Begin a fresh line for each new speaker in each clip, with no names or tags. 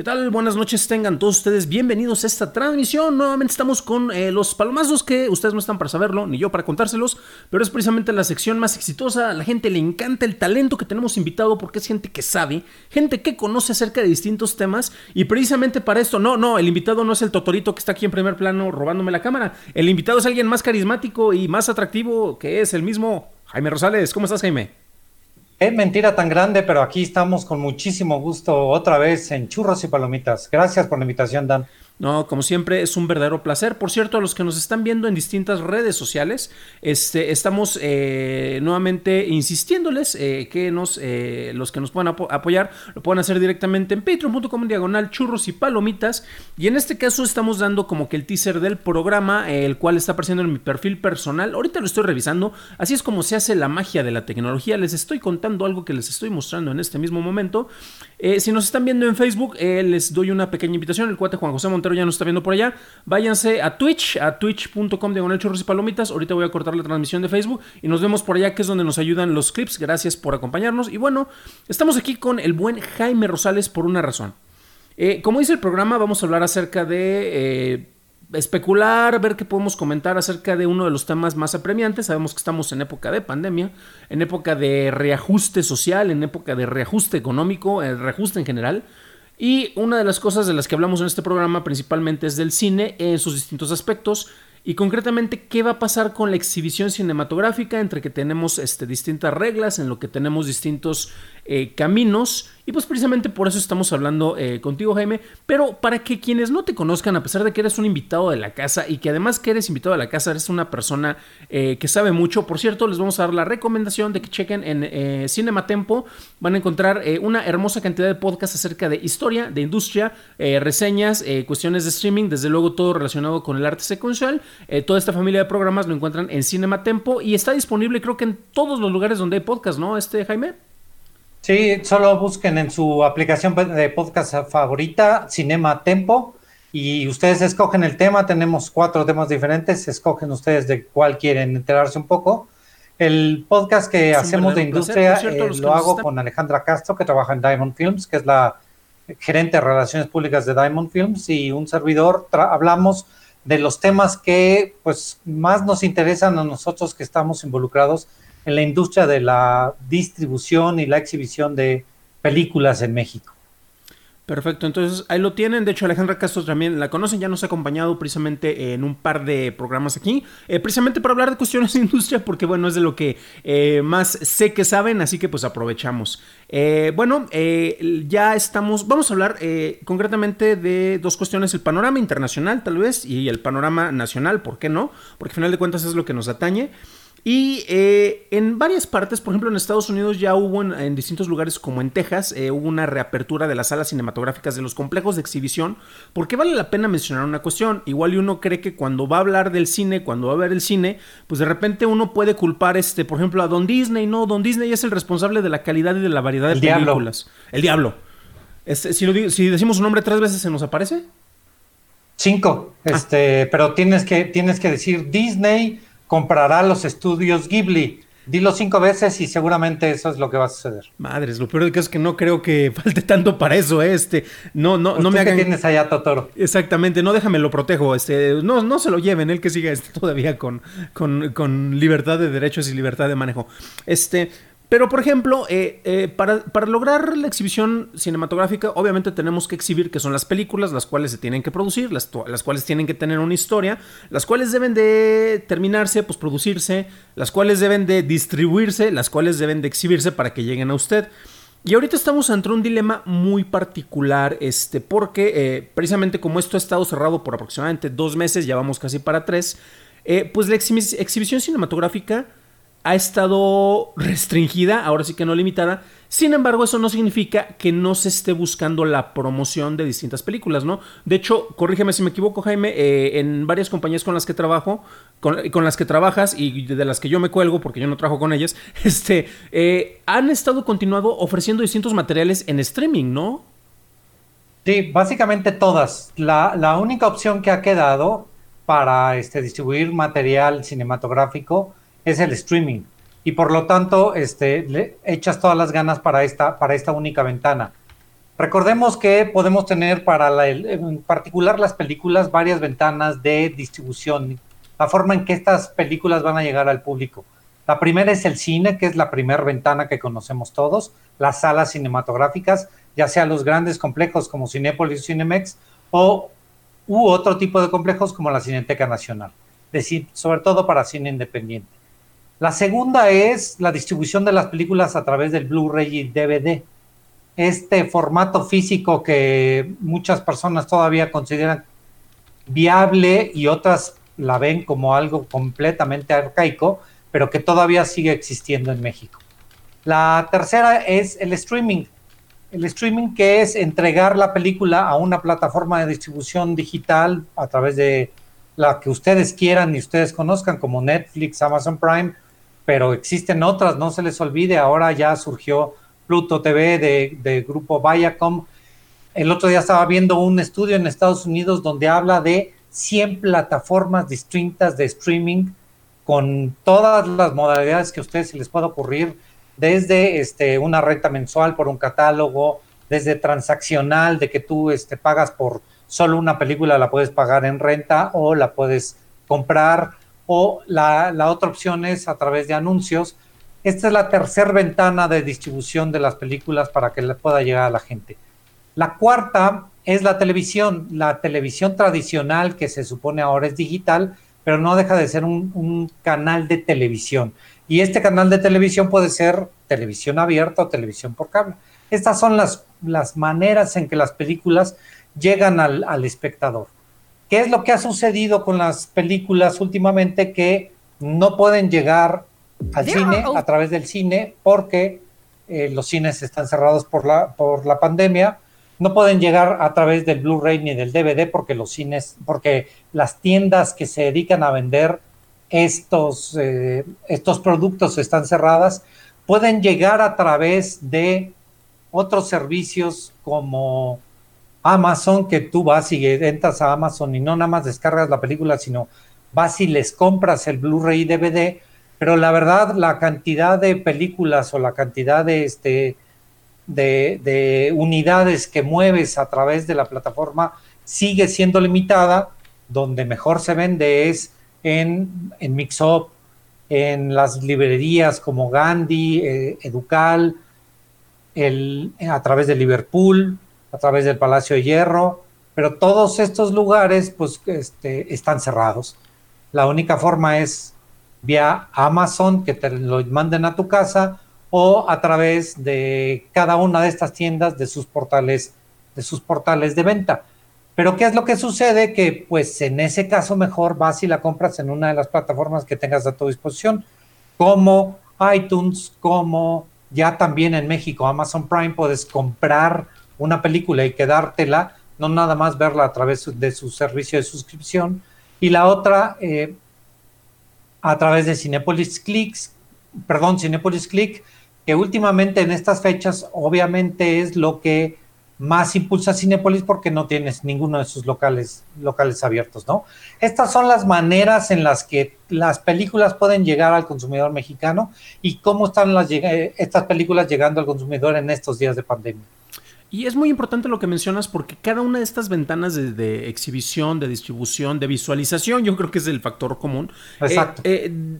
¿Qué tal? Buenas noches, tengan todos ustedes bienvenidos a esta transmisión. Nuevamente estamos con eh, los palomazos que ustedes no están para saberlo, ni yo para contárselos, pero es precisamente la sección más exitosa. A la gente le encanta el talento que tenemos invitado porque es gente que sabe, gente que conoce acerca de distintos temas y precisamente para esto, no, no, el invitado no es el totorito que está aquí en primer plano robándome la cámara. El invitado es alguien más carismático y más atractivo que es el mismo Jaime Rosales. ¿Cómo estás, Jaime?
Qué mentira tan grande, pero aquí estamos con muchísimo gusto otra vez en Churros y Palomitas. Gracias por la invitación, Dan.
No, como siempre, es un verdadero placer. Por cierto, a los que nos están viendo en distintas redes sociales, este, estamos eh, nuevamente insistiéndoles eh, que nos, eh, los que nos puedan apoyar lo puedan hacer directamente en patreon.com diagonal churros y palomitas. Y en este caso estamos dando como que el teaser del programa, el cual está apareciendo en mi perfil personal. Ahorita lo estoy revisando. Así es como se hace la magia de la tecnología. Les estoy contando algo que les estoy mostrando en este mismo momento. si nos están viendo en Facebook, les doy una pequeña invitación. El cuate Juan José Montero ya nos está viendo por allá, váyanse a Twitch, a twitch.com diagonal churros y palomitas. Ahorita voy a cortar la transmisión de Facebook y nos vemos por allá, que es donde nos ayudan los clips. Gracias por acompañarnos. Y bueno, estamos aquí con el buen Jaime Rosales por una razón. Eh, como dice el programa, vamos a hablar acerca de eh, especular, ver qué podemos comentar acerca de uno de los temas más apremiantes. Sabemos que estamos en época de pandemia, en época de reajuste social, en época de reajuste económico, el reajuste en general. Y una de las cosas de las que hablamos en este programa principalmente es del cine en sus distintos aspectos. Y concretamente qué va a pasar con la exhibición cinematográfica entre que tenemos este, distintas reglas, en lo que tenemos distintos eh, caminos y pues precisamente por eso estamos hablando eh, contigo, Jaime. Pero para que quienes no te conozcan, a pesar de que eres un invitado de la casa y que además que eres invitado de la casa, eres una persona eh, que sabe mucho. Por cierto, les vamos a dar la recomendación de que chequen en eh, Cinematempo. Van a encontrar una hermosa cantidad de podcasts acerca de historia, de industria, reseñas, cuestiones de streaming, desde luego todo relacionado con el arte secuencial. toda esta familia de programas lo encuentran en Cinematempo y está disponible creo que en todos los lugares donde hay podcast, ¿no? Este, Jaime.
Sí, solo busquen en su aplicación de podcast favorita, Cinema Tempo, y ustedes escogen el tema. Tenemos cuatro temas diferentes. Escogen ustedes de cuál quieren enterarse un poco. El podcast que hacemos de industria eh, lo hago con Alejandra Castro, que trabaja en Diamond Films, que es la gerente de relaciones públicas de Diamond Films, y un servidor. Hablamos de los temas que pues más nos interesan a nosotros que estamos involucrados en la industria de la distribución y la exhibición de películas en México.
Perfecto, entonces ahí lo tienen. De hecho, Alejandra Castro también la conocen, ya nos ha acompañado precisamente en un par de programas aquí, eh, precisamente para hablar de cuestiones de industria, porque bueno, es de lo que eh, más sé que saben, así que pues aprovechamos. Eh, bueno, ya estamos, vamos a hablar concretamente de dos cuestiones, el panorama internacional tal vez y el panorama nacional, ¿por qué no? Porque al final de cuentas es lo que nos atañe. Y eh, en varias partes, por ejemplo en Estados Unidos ya hubo en, distintos lugares como en Texas, eh, hubo una reapertura de las salas cinematográficas de los complejos de exhibición, porque vale la pena mencionar una cuestión, igual y uno cree que cuando va a hablar del cine, cuando va a ver el cine, pues de repente uno puede culpar, este, por ejemplo, a Don Disney, no, Don Disney es el responsable de la calidad y de la variedad de películas. El diablo. Este, si, si decimos su nombre tres veces, ¿se nos aparece?
Cinco, ah. este, pero tienes que, tienes que decir Disney comprará los estudios Ghibli. Dilo cinco veces y seguramente eso es lo que va a suceder.
Madres, lo peor de que es que no creo que falte tanto para eso, ¿eh? este, no, no, no me hagan.
que tienes allá, Totoro?
Exactamente, no déjame lo protejo, este, no, no se lo lleven, él que siga este, todavía con, con, con libertad de derechos y libertad de manejo. Este, pero, por ejemplo, eh, eh, para, lograr la exhibición cinematográfica, obviamente tenemos que exhibir que son las películas, las cuales se tienen que producir, las, las, cuales tienen que tener una historia, las cuales deben de terminarse, pues producirse, las cuales deben de distribuirse, las cuales deben de exhibirse para que lleguen a usted. Y ahorita estamos ante un dilema muy particular, este, porque eh, precisamente como esto ha estado cerrado por aproximadamente dos meses, ya vamos casi para tres, pues la exhibición cinematográfica ha estado restringida, ahora sí que no limitada. Sin embargo, eso no significa que no se esté buscando la promoción de distintas películas, ¿no? De hecho, corrígeme si me equivoco, Jaime, eh, en varias compañías con las que trabajo, con, las que trabajas y de las que yo me cuelgo, porque yo no trabajo con ellas, este, eh, han estado continuado ofreciendo distintos materiales en streaming, ¿no?
Sí, básicamente todas. La, la única opción que ha quedado para este, distribuir material cinematográfico es el streaming. Y por lo tanto, este, echas todas las ganas para esta, para esta única ventana. Recordemos que podemos tener para en particular las películas varias ventanas de distribución, la forma en que estas películas van a llegar al público. La primera es el cine, que es la primera ventana que conocemos todos, las salas cinematográficas, ya sea los grandes complejos como Cinépolis Cinemex o u otro tipo de complejos como la Cineteca Nacional, sobre todo para cine independiente. La segunda es la distribución de las películas a través del Blu-ray y DVD. Este formato físico que muchas personas todavía consideran viable y otras la ven como algo completamente arcaico, pero que todavía sigue existiendo en México. La tercera es el streaming. El streaming que es entregar la película a una plataforma de distribución digital a través de la que ustedes quieran y ustedes conozcan, como Netflix, Amazon Prime pero existen otras, no se les olvide, ahora ya surgió Pluto TV de, grupo Viacom. El otro día estaba viendo un estudio en Estados Unidos donde habla de 100 plataformas distintas de streaming con todas las modalidades que a ustedes se les pueda ocurrir, desde este, una renta mensual por un catálogo, desde transaccional, de que tú este, pagas por solo una película, la puedes pagar en renta o la puedes comprar, o la, otra opción es a través de anuncios. Esta es la tercera ventana de distribución de las películas para que le pueda llegar a la gente. La cuarta es la televisión, la televisión tradicional que se supone ahora es digital, pero no deja de ser un, canal de televisión. Y este canal de televisión puede ser televisión abierta o televisión por cable. Estas son las, maneras en que las películas llegan al espectador. ¿Qué es lo que ha sucedido con las películas últimamente que no pueden llegar al cine a través del cine porque eh, los cines están cerrados por la, por la pandemia? No pueden llegar a través del Blu-ray ni del DVD porque los cines, porque las tiendas que se dedican a vender estos, eh, estos productos están cerradas. Pueden llegar a través de otros servicios como Amazon, que tú vas y entras a Amazon y no nada más descargas la película, sino vas y les compras el Blu-ray DVD, pero la verdad la cantidad de películas o la cantidad de, este, de, unidades que mueves a través de la plataforma sigue siendo limitada, donde mejor se vende es en, en Mixup, en las librerías como Gandhi, eh, Educal, el, a través de Liverpool, a través del Palacio de Hierro, pero todos estos lugares pues este, están cerrados. La única forma es vía Amazon que te lo manden a tu casa o a través de cada una de estas tiendas de sus portales de sus portales de venta. Pero ¿qué es lo que sucede? Que pues en ese caso mejor vas y la compras en una de las plataformas que tengas a tu disposición, como iTunes, como ya también en México Amazon Prime puedes comprar una película y quedártela, no nada más verla a través de su servicio de suscripción, y la otra eh, a través de Cinepolis Clicks, perdón, Cinepolis Click, que últimamente en estas fechas obviamente es lo que más impulsa Cinepolis porque no tienes ninguno de sus locales, locales abiertos, ¿no? Estas son las maneras en las que las películas pueden llegar al consumidor mexicano y cómo están las, estas películas llegando al consumidor en estos días de pandemia.
Y es muy importante lo que mencionas porque cada una de estas ventanas de, exhibición, de distribución, de visualización, yo creo que es el factor común, eh,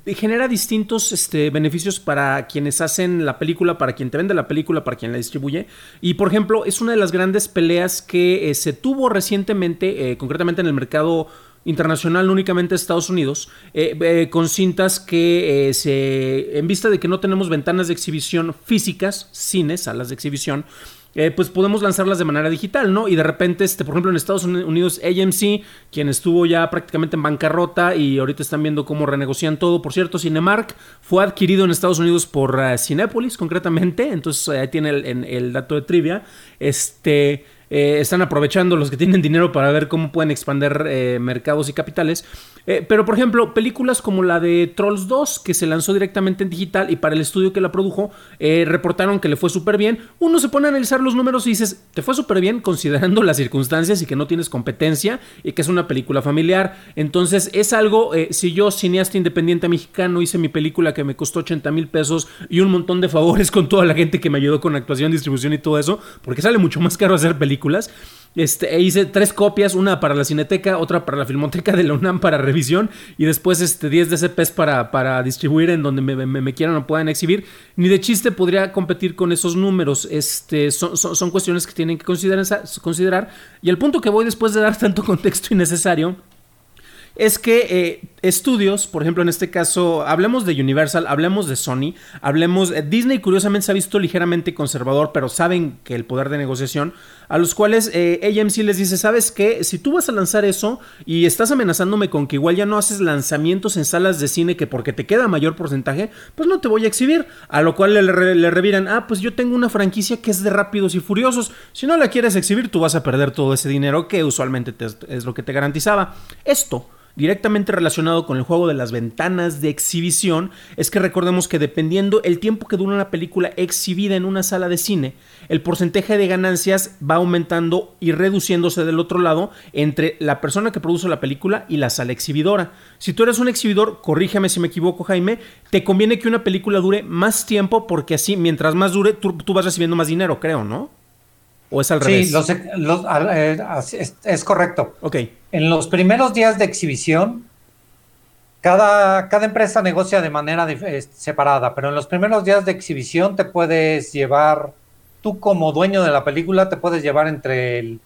eh, genera distintos este, beneficios para quienes hacen la película, para quien te vende la película, para quien la distribuye. Y por ejemplo, es una de las grandes peleas que eh, se tuvo recientemente, concretamente en el mercado internacional, no únicamente Estados Unidos, eh, eh, con cintas que se, en vista de que no tenemos ventanas de exhibición físicas, cines, salas de exhibición, eh, pues podemos lanzarlas de manera digital, ¿no? Y de repente, este, por ejemplo, en Estados Unidos, AMC, quien estuvo ya prácticamente en bancarrota y ahorita están viendo cómo renegocian todo. Por cierto, Cinemark fue adquirido en Estados Unidos por uh, Cinépolis, concretamente. Entonces, ahí tiene el, el, dato de trivia. Este. Eh, están aprovechando los que tienen dinero para ver cómo pueden expandir eh, mercados y capitales. Eh, pero, por ejemplo, películas como la de Trolls 2, que se lanzó directamente en digital y para el estudio que la produjo, reportaron que le fue súper bien. Uno se pone a analizar los números y dices, te fue súper bien considerando las circunstancias y que no tienes competencia y que es una película familiar. Entonces, es algo, si yo, cineasta independiente mexicano, hice mi película que me costó 80 mil pesos y un montón de favores con toda la gente que me ayudó con actuación, distribución y todo eso, porque sale mucho más caro hacer películas este, e hice tres copias, una para la Cineteca, otra para la Filmoteca de la UNAM para revisión y después este, 10 DCPs para, para distribuir en donde me, quieran o puedan exhibir. Ni de chiste podría competir con esos números. Este, son, son, cuestiones que tienen que considerar, considerar. Y el punto que voy después de dar tanto contexto innecesario es que eh, estudios, por ejemplo, en este caso, hablemos de Universal, hablemos de Sony, hablemos. Eh, Disney, curiosamente, se ha visto ligeramente conservador, pero saben que el poder de negociación, a los cuales eh, AMC les dice: ¿Sabes qué? Si tú vas a lanzar eso y estás amenazándome con que igual ya no haces lanzamientos en salas de cine que porque te queda mayor porcentaje, pues no te voy a exhibir. A lo cual le, reviran: Ah, pues yo tengo una franquicia que es de rápidos y furiosos. Si no la quieres exhibir, tú vas a perder todo ese dinero que usualmente es lo que te garantizaba. Esto directamente relacionado con el juego de las ventanas de exhibición es que recordemos que dependiendo el tiempo que dura una película exhibida en una sala de cine, el porcentaje de ganancias va aumentando y reduciéndose del otro lado entre la persona que produce la película y la sala exhibidora. Si tú eres un exhibidor, corrígeme si me equivoco Jaime, te conviene que una película dure más tiempo porque así mientras más dure tú, vas recibiendo más dinero, creo, ¿no? ¿O es al revés?
Sí, eh, es, es, correcto.
Ok.
En los primeros días de exhibición, cada, cada empresa negocia de manera separada, pero en los primeros días de exhibición te puedes llevar, tú como dueño de la película, te puedes llevar entre el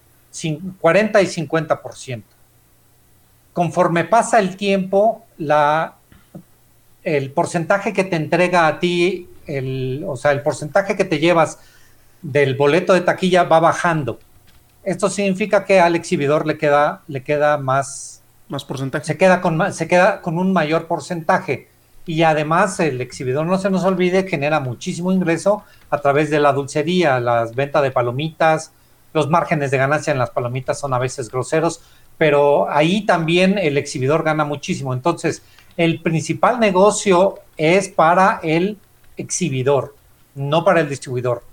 40 y 50%. Conforme pasa el tiempo, la, el porcentaje que te entrega a ti, el, o sea, el porcentaje que te llevas del boleto de taquilla va bajando. Esto significa que al exhibidor le queda, le queda más,
más porcentaje.
Se queda, con, se queda con un mayor porcentaje. Y además el exhibidor, no se nos olvide, genera muchísimo ingreso a través de la dulcería, las ventas de palomitas, los márgenes de ganancia en las palomitas son a veces groseros, pero ahí también el exhibidor gana muchísimo. Entonces, el principal negocio es para el exhibidor, no para el distribuidor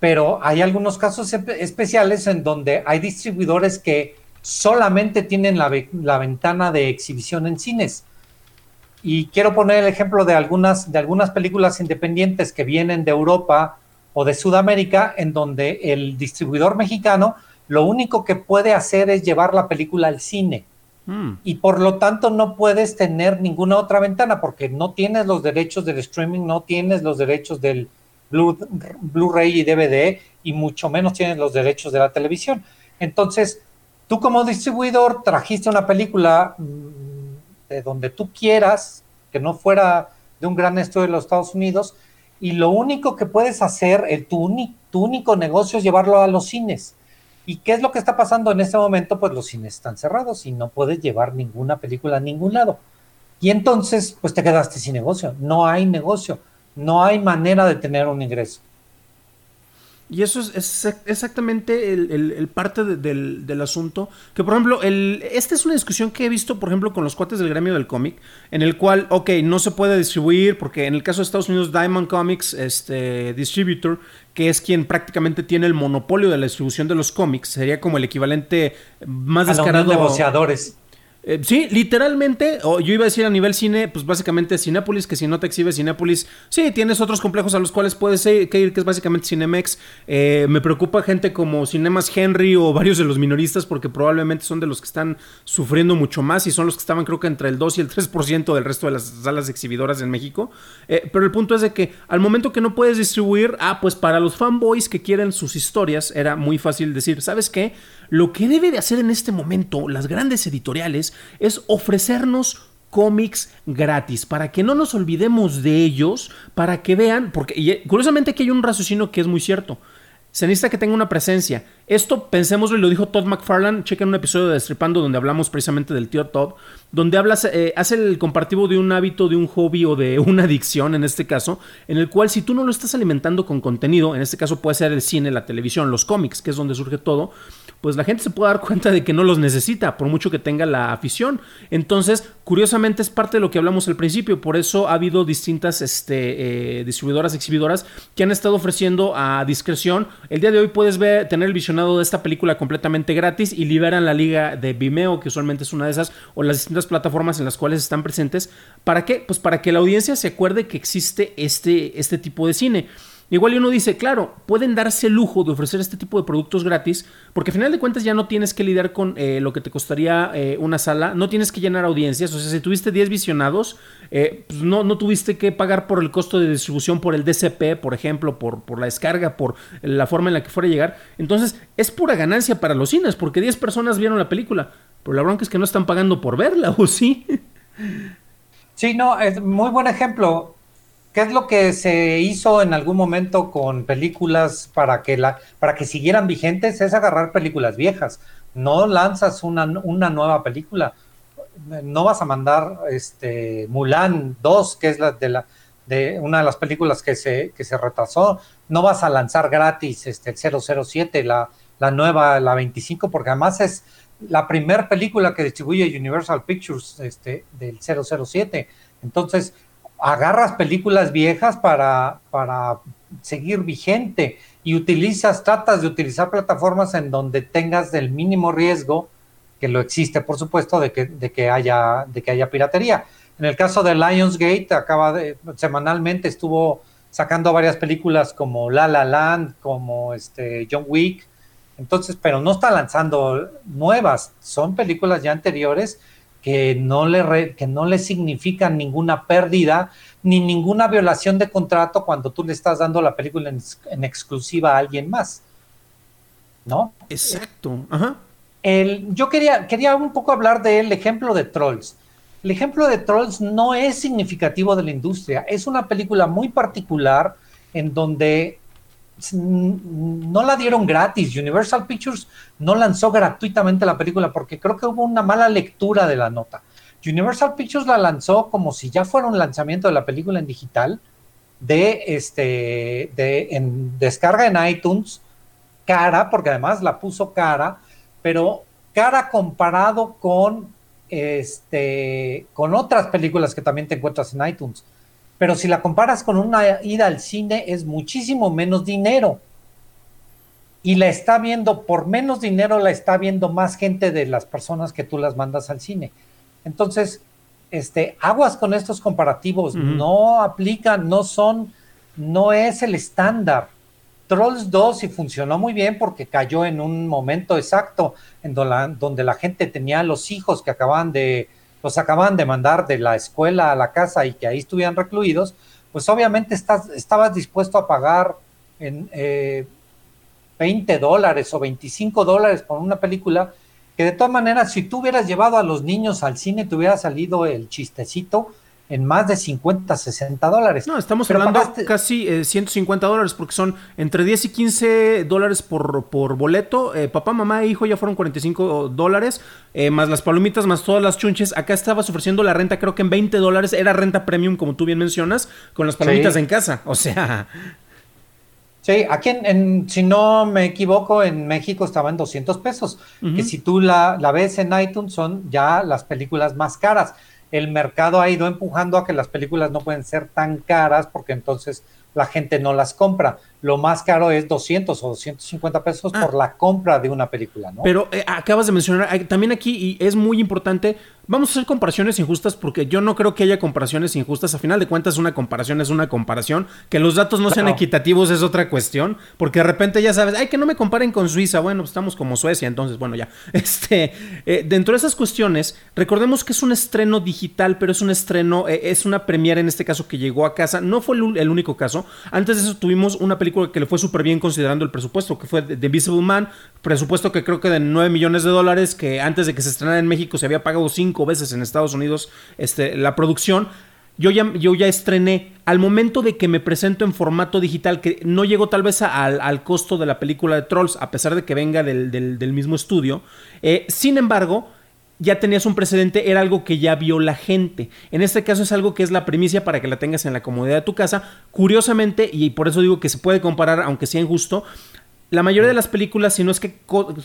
pero hay algunos casos especiales en donde hay distribuidores que solamente tienen la, ventana de exhibición en cines. Y quiero poner el ejemplo de algunas, de algunas películas independientes que vienen de Europa o de Sudamérica, en donde el distribuidor mexicano lo único que puede hacer es llevar la película al cine. Hmm. Y por lo tanto no puedes tener ninguna otra ventana porque no tienes los derechos del streaming, no tienes los derechos del, Blu-ray y DVD y mucho menos tienen los derechos de la televisión. Entonces, tú como distribuidor trajiste una película mm, de donde tú quieras, que no fuera de un gran estudio de los Estados Unidos, y lo único que puedes hacer, el, tu, tu único negocio es llevarlo a los cines. ¿Y qué es lo que está pasando en este momento? Pues los cines están cerrados y no puedes llevar ninguna película a ningún lado. Y entonces, pues te quedaste sin negocio. No hay negocio no hay manera de tener un ingreso.
Y eso es, exactamente el, parte del, asunto. Que, por ejemplo, el, esta es una discusión que he visto, por ejemplo, con los cuates del gremio del cómic, en el cual, ok, no se puede distribuir, porque en el caso de Estados Unidos, Diamond Comics, este Distributor, que es quien prácticamente tiene el monopolio de la distribución de los cómics, sería como el equivalente más descarado.
negociadores.
Eh, sí, literalmente, o yo iba a decir a nivel cine, pues básicamente Cinépolis, que si no te exhibe Cinépolis, sí, tienes otros complejos a los cuales puedes ir, que es básicamente Cinemex. Eh, me preocupa gente como Cinemas Henry o varios de los minoristas, porque probablemente son de los que están sufriendo mucho más y son los que estaban, creo que entre el 2 y el 3% del resto de las salas exhibidoras en México. Eh, pero el punto es de que al momento que no puedes distribuir, ah, pues para los fanboys que quieren sus historias, era muy fácil decir, ¿sabes qué? Lo que debe de hacer en este momento las grandes editoriales es ofrecernos cómics gratis, para que no nos olvidemos de ellos, para que vean, porque y, curiosamente aquí hay un raciocinio que es muy cierto. Se necesita que tenga una presencia. Esto, pensémoslo, y lo dijo Todd McFarlane, chequen un episodio de Destripando donde hablamos precisamente del tío Todd, donde hablas, eh, hace el comparativo de un hábito, de un hobby o de una adicción en este caso, en el cual si tú no lo estás alimentando con contenido, en este caso puede ser el cine, la televisión, los cómics, que es donde surge todo, pues la gente se puede dar cuenta de que no los necesita, por mucho que tenga la afición. Entonces, curiosamente es parte de lo que hablamos al principio, por eso ha habido distintas este, eh, distribuidoras, exhibidoras que han estado ofreciendo a discreción. El día de hoy puedes ver, tener el visionado de esta película completamente gratis y liberan la liga de Vimeo, que usualmente es una de esas, o las distintas plataformas en las cuales están presentes. ¿Para qué? Pues para que la audiencia se acuerde que existe este, este tipo de cine. Igual uno dice, claro, pueden darse el lujo de ofrecer este tipo de productos gratis, porque al final de cuentas ya no tienes que lidiar con eh, lo que te costaría eh, una sala, no tienes que llenar audiencias, o sea, si tuviste 10 visionados, eh, pues no, no tuviste que pagar por el costo de distribución, por el DCP, por ejemplo, por, por la descarga, por la forma en la que fuera a llegar. Entonces, es pura ganancia para los cines, porque 10 personas vieron la película, pero la bronca es que no están pagando por verla, ¿o sí?
Sí, no, es muy buen ejemplo. ¿Qué es lo que se hizo en algún momento con películas para que, la, para que siguieran vigentes? Es agarrar películas viejas. No lanzas una, una nueva película. No vas a mandar este, Mulan 2, que es la de, la, de una de las películas que se, que se retrasó. No vas a lanzar gratis este, el 007, la, la nueva, la 25, porque además es la primera película que distribuye Universal Pictures este, del 007. Entonces, agarras películas viejas para, para seguir vigente y utilizas, tratas de utilizar plataformas en donde tengas el mínimo riesgo, que lo existe, por supuesto, de que, de que, haya, de que haya piratería. En el caso de Lionsgate, acaba de, semanalmente estuvo sacando varias películas como La La Land, como este John Wick, entonces, pero no está lanzando nuevas, son películas ya anteriores que no le, que no le significan ninguna pérdida ni ninguna violación de contrato cuando tú le estás dando la película en, exclusiva a alguien más. ¿No?
Exacto. Ajá.
El, yo quería, quería un poco hablar del ejemplo de Trolls. El ejemplo de Trolls no es significativo de la industria. Es una película muy particular en donde no la dieron gratis. Universal Pictures no lanzó gratuitamente la película porque creo que hubo una mala lectura de la nota. Universal Pictures la lanzó como si ya fuera un lanzamiento de la película en digital, de este, de en descarga en iTunes, cara, porque además la puso cara, pero cara comparado con este, con otras películas que también te encuentras en iTunes pero si la comparas con una ida al cine es muchísimo menos dinero. Y la está viendo, por menos dinero, la está viendo más gente de las personas que tú las mandas al cine. Entonces, este, aguas con estos comparativos, no aplican, no son, no es el estándar. Trolls 2 sí funcionó muy bien porque cayó en un momento exacto en donde la gente tenía los hijos que acababan de, los acaban de mandar de la escuela a la casa y que ahí estuvieran recluidos, pues obviamente estás, estabas dispuesto a pagar en 20 eh, dólares o 25 dólares por una película que de todas maneras si tú hubieras llevado a los niños al cine te hubiera salido el chistecito en más de 50, 60 dólares.
No, estamos hablando casi 150 eh, dólares porque son entre 10 y 15 dólares por, por boleto. Eh, papá, mamá e hijo ya fueron 45 dólares, eh, más las palomitas, más todas las chunches. Acá estabas ofreciendo la renta creo que en 20 dólares. Era renta premium, como tú bien mencionas, con las palomitas en casa. O sea...
Sí, aquí en, si no me equivoco, en México estaba en 200 pesos. Que si tú la, la ves en iTunes son ya las películas más caras el mercado ha ido empujando a que las películas no pueden ser tan caras porque entonces la gente no las compra. Lo más caro es 200 o 250 pesos por ah. la compra de una película, ¿no?
Pero eh, acabas de mencionar, también aquí, y es muy importante, Vamos a hacer comparaciones injustas porque yo no creo que haya comparaciones injustas. A final de cuentas, una comparación es una comparación. Que los datos no sean equitativos es otra cuestión. Porque de repente ya sabes, ay, que no me comparen con Suiza. Bueno, pues estamos como Suecia, entonces, bueno, ya. Este, eh, dentro de esas cuestiones, recordemos que es un estreno digital, pero es un estreno, eh, es una premiere en este caso que llegó a casa. No fue el, único caso. Antes de eso tuvimos una película que le fue súper bien considerando el presupuesto, que fue The Invisible Man. Presupuesto que creo que de 9 millones de dólares, que antes de que se estrenara en México se había pagado 5 veces en Estados Unidos este, la producción. Yo ya, yo ya estrené al momento de que me presento en formato digital, que no llegó tal vez al, costo de la película de Trolls, a pesar de que venga del, mismo estudio. Eh, sin embargo, ya tenías un precedente, era algo que ya vio la gente. En este caso es algo que es la primicia para que la tengas en la comodidad de tu casa. Curiosamente, y por eso digo que se puede comparar, aunque sea injusto, la mayoría de las películas, si no es que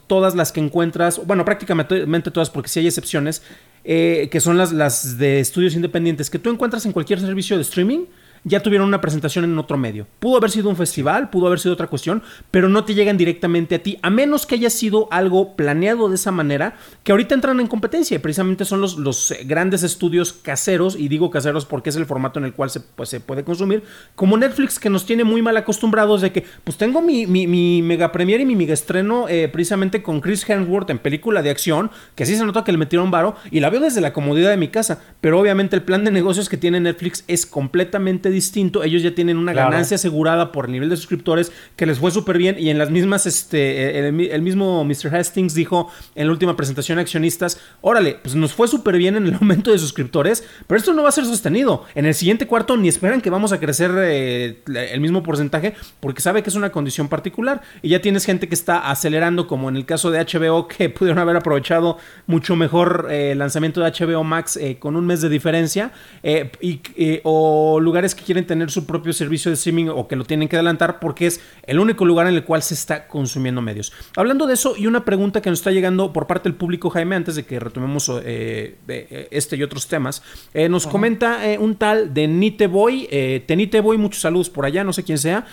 todas las que encuentras, bueno, prácticamente todas, porque si hay excepciones, eh, que son las, las de estudios independientes, que tú encuentras en cualquier servicio de streaming, ya tuvieron una presentación en otro medio. Pudo haber sido un festival, pudo haber sido otra cuestión, pero no te llegan directamente a ti, a menos que haya sido algo planeado de esa manera, que ahorita entran en competencia. Precisamente son los, los eh, grandes estudios caseros, y digo caseros porque es el formato en el cual se, pues, se puede consumir, como Netflix, que nos tiene muy mal acostumbrados de que, pues tengo mi, mi, mega premier y mi mega estreno eh, precisamente con Chris Hemsworth en película de acción, que sí se nota que le metieron varo, y la veo desde la comodidad de mi casa, pero obviamente el plan de negocios que tiene Netflix es completamente distinto. Ellos ya tienen una ganancia asegurada por el nivel de suscriptores que les fue súper bien. Y en las mismas, este, el, mismo Mr. Hastings dijo en la última presentación a accionistas: Órale, pues nos fue súper bien en el aumento de suscriptores, pero esto no va a ser sostenido. En el siguiente cuarto ni esperan que vamos a crecer eh, el mismo porcentaje porque sabe que es una condición particular. Y ya tienes gente que está acelerando, como en el caso de HBO, que pudieron haber aprovechado mucho mejor eh, el lanzamiento de HBO Max eh, con un mes de diferencia. y, o lugares que quieren tener su propio servicio de streaming o que lo tienen que adelantar porque es el único lugar en el cual se está consumiendo medios. Hablando de eso y una pregunta que nos está llegando por parte del público, Jaime, antes de que retomemos eh, eh, este y otros temas, eh, nos comenta un tal de Niteboy, Tenite Boy, muchos saludos por allá, no sé quién sea.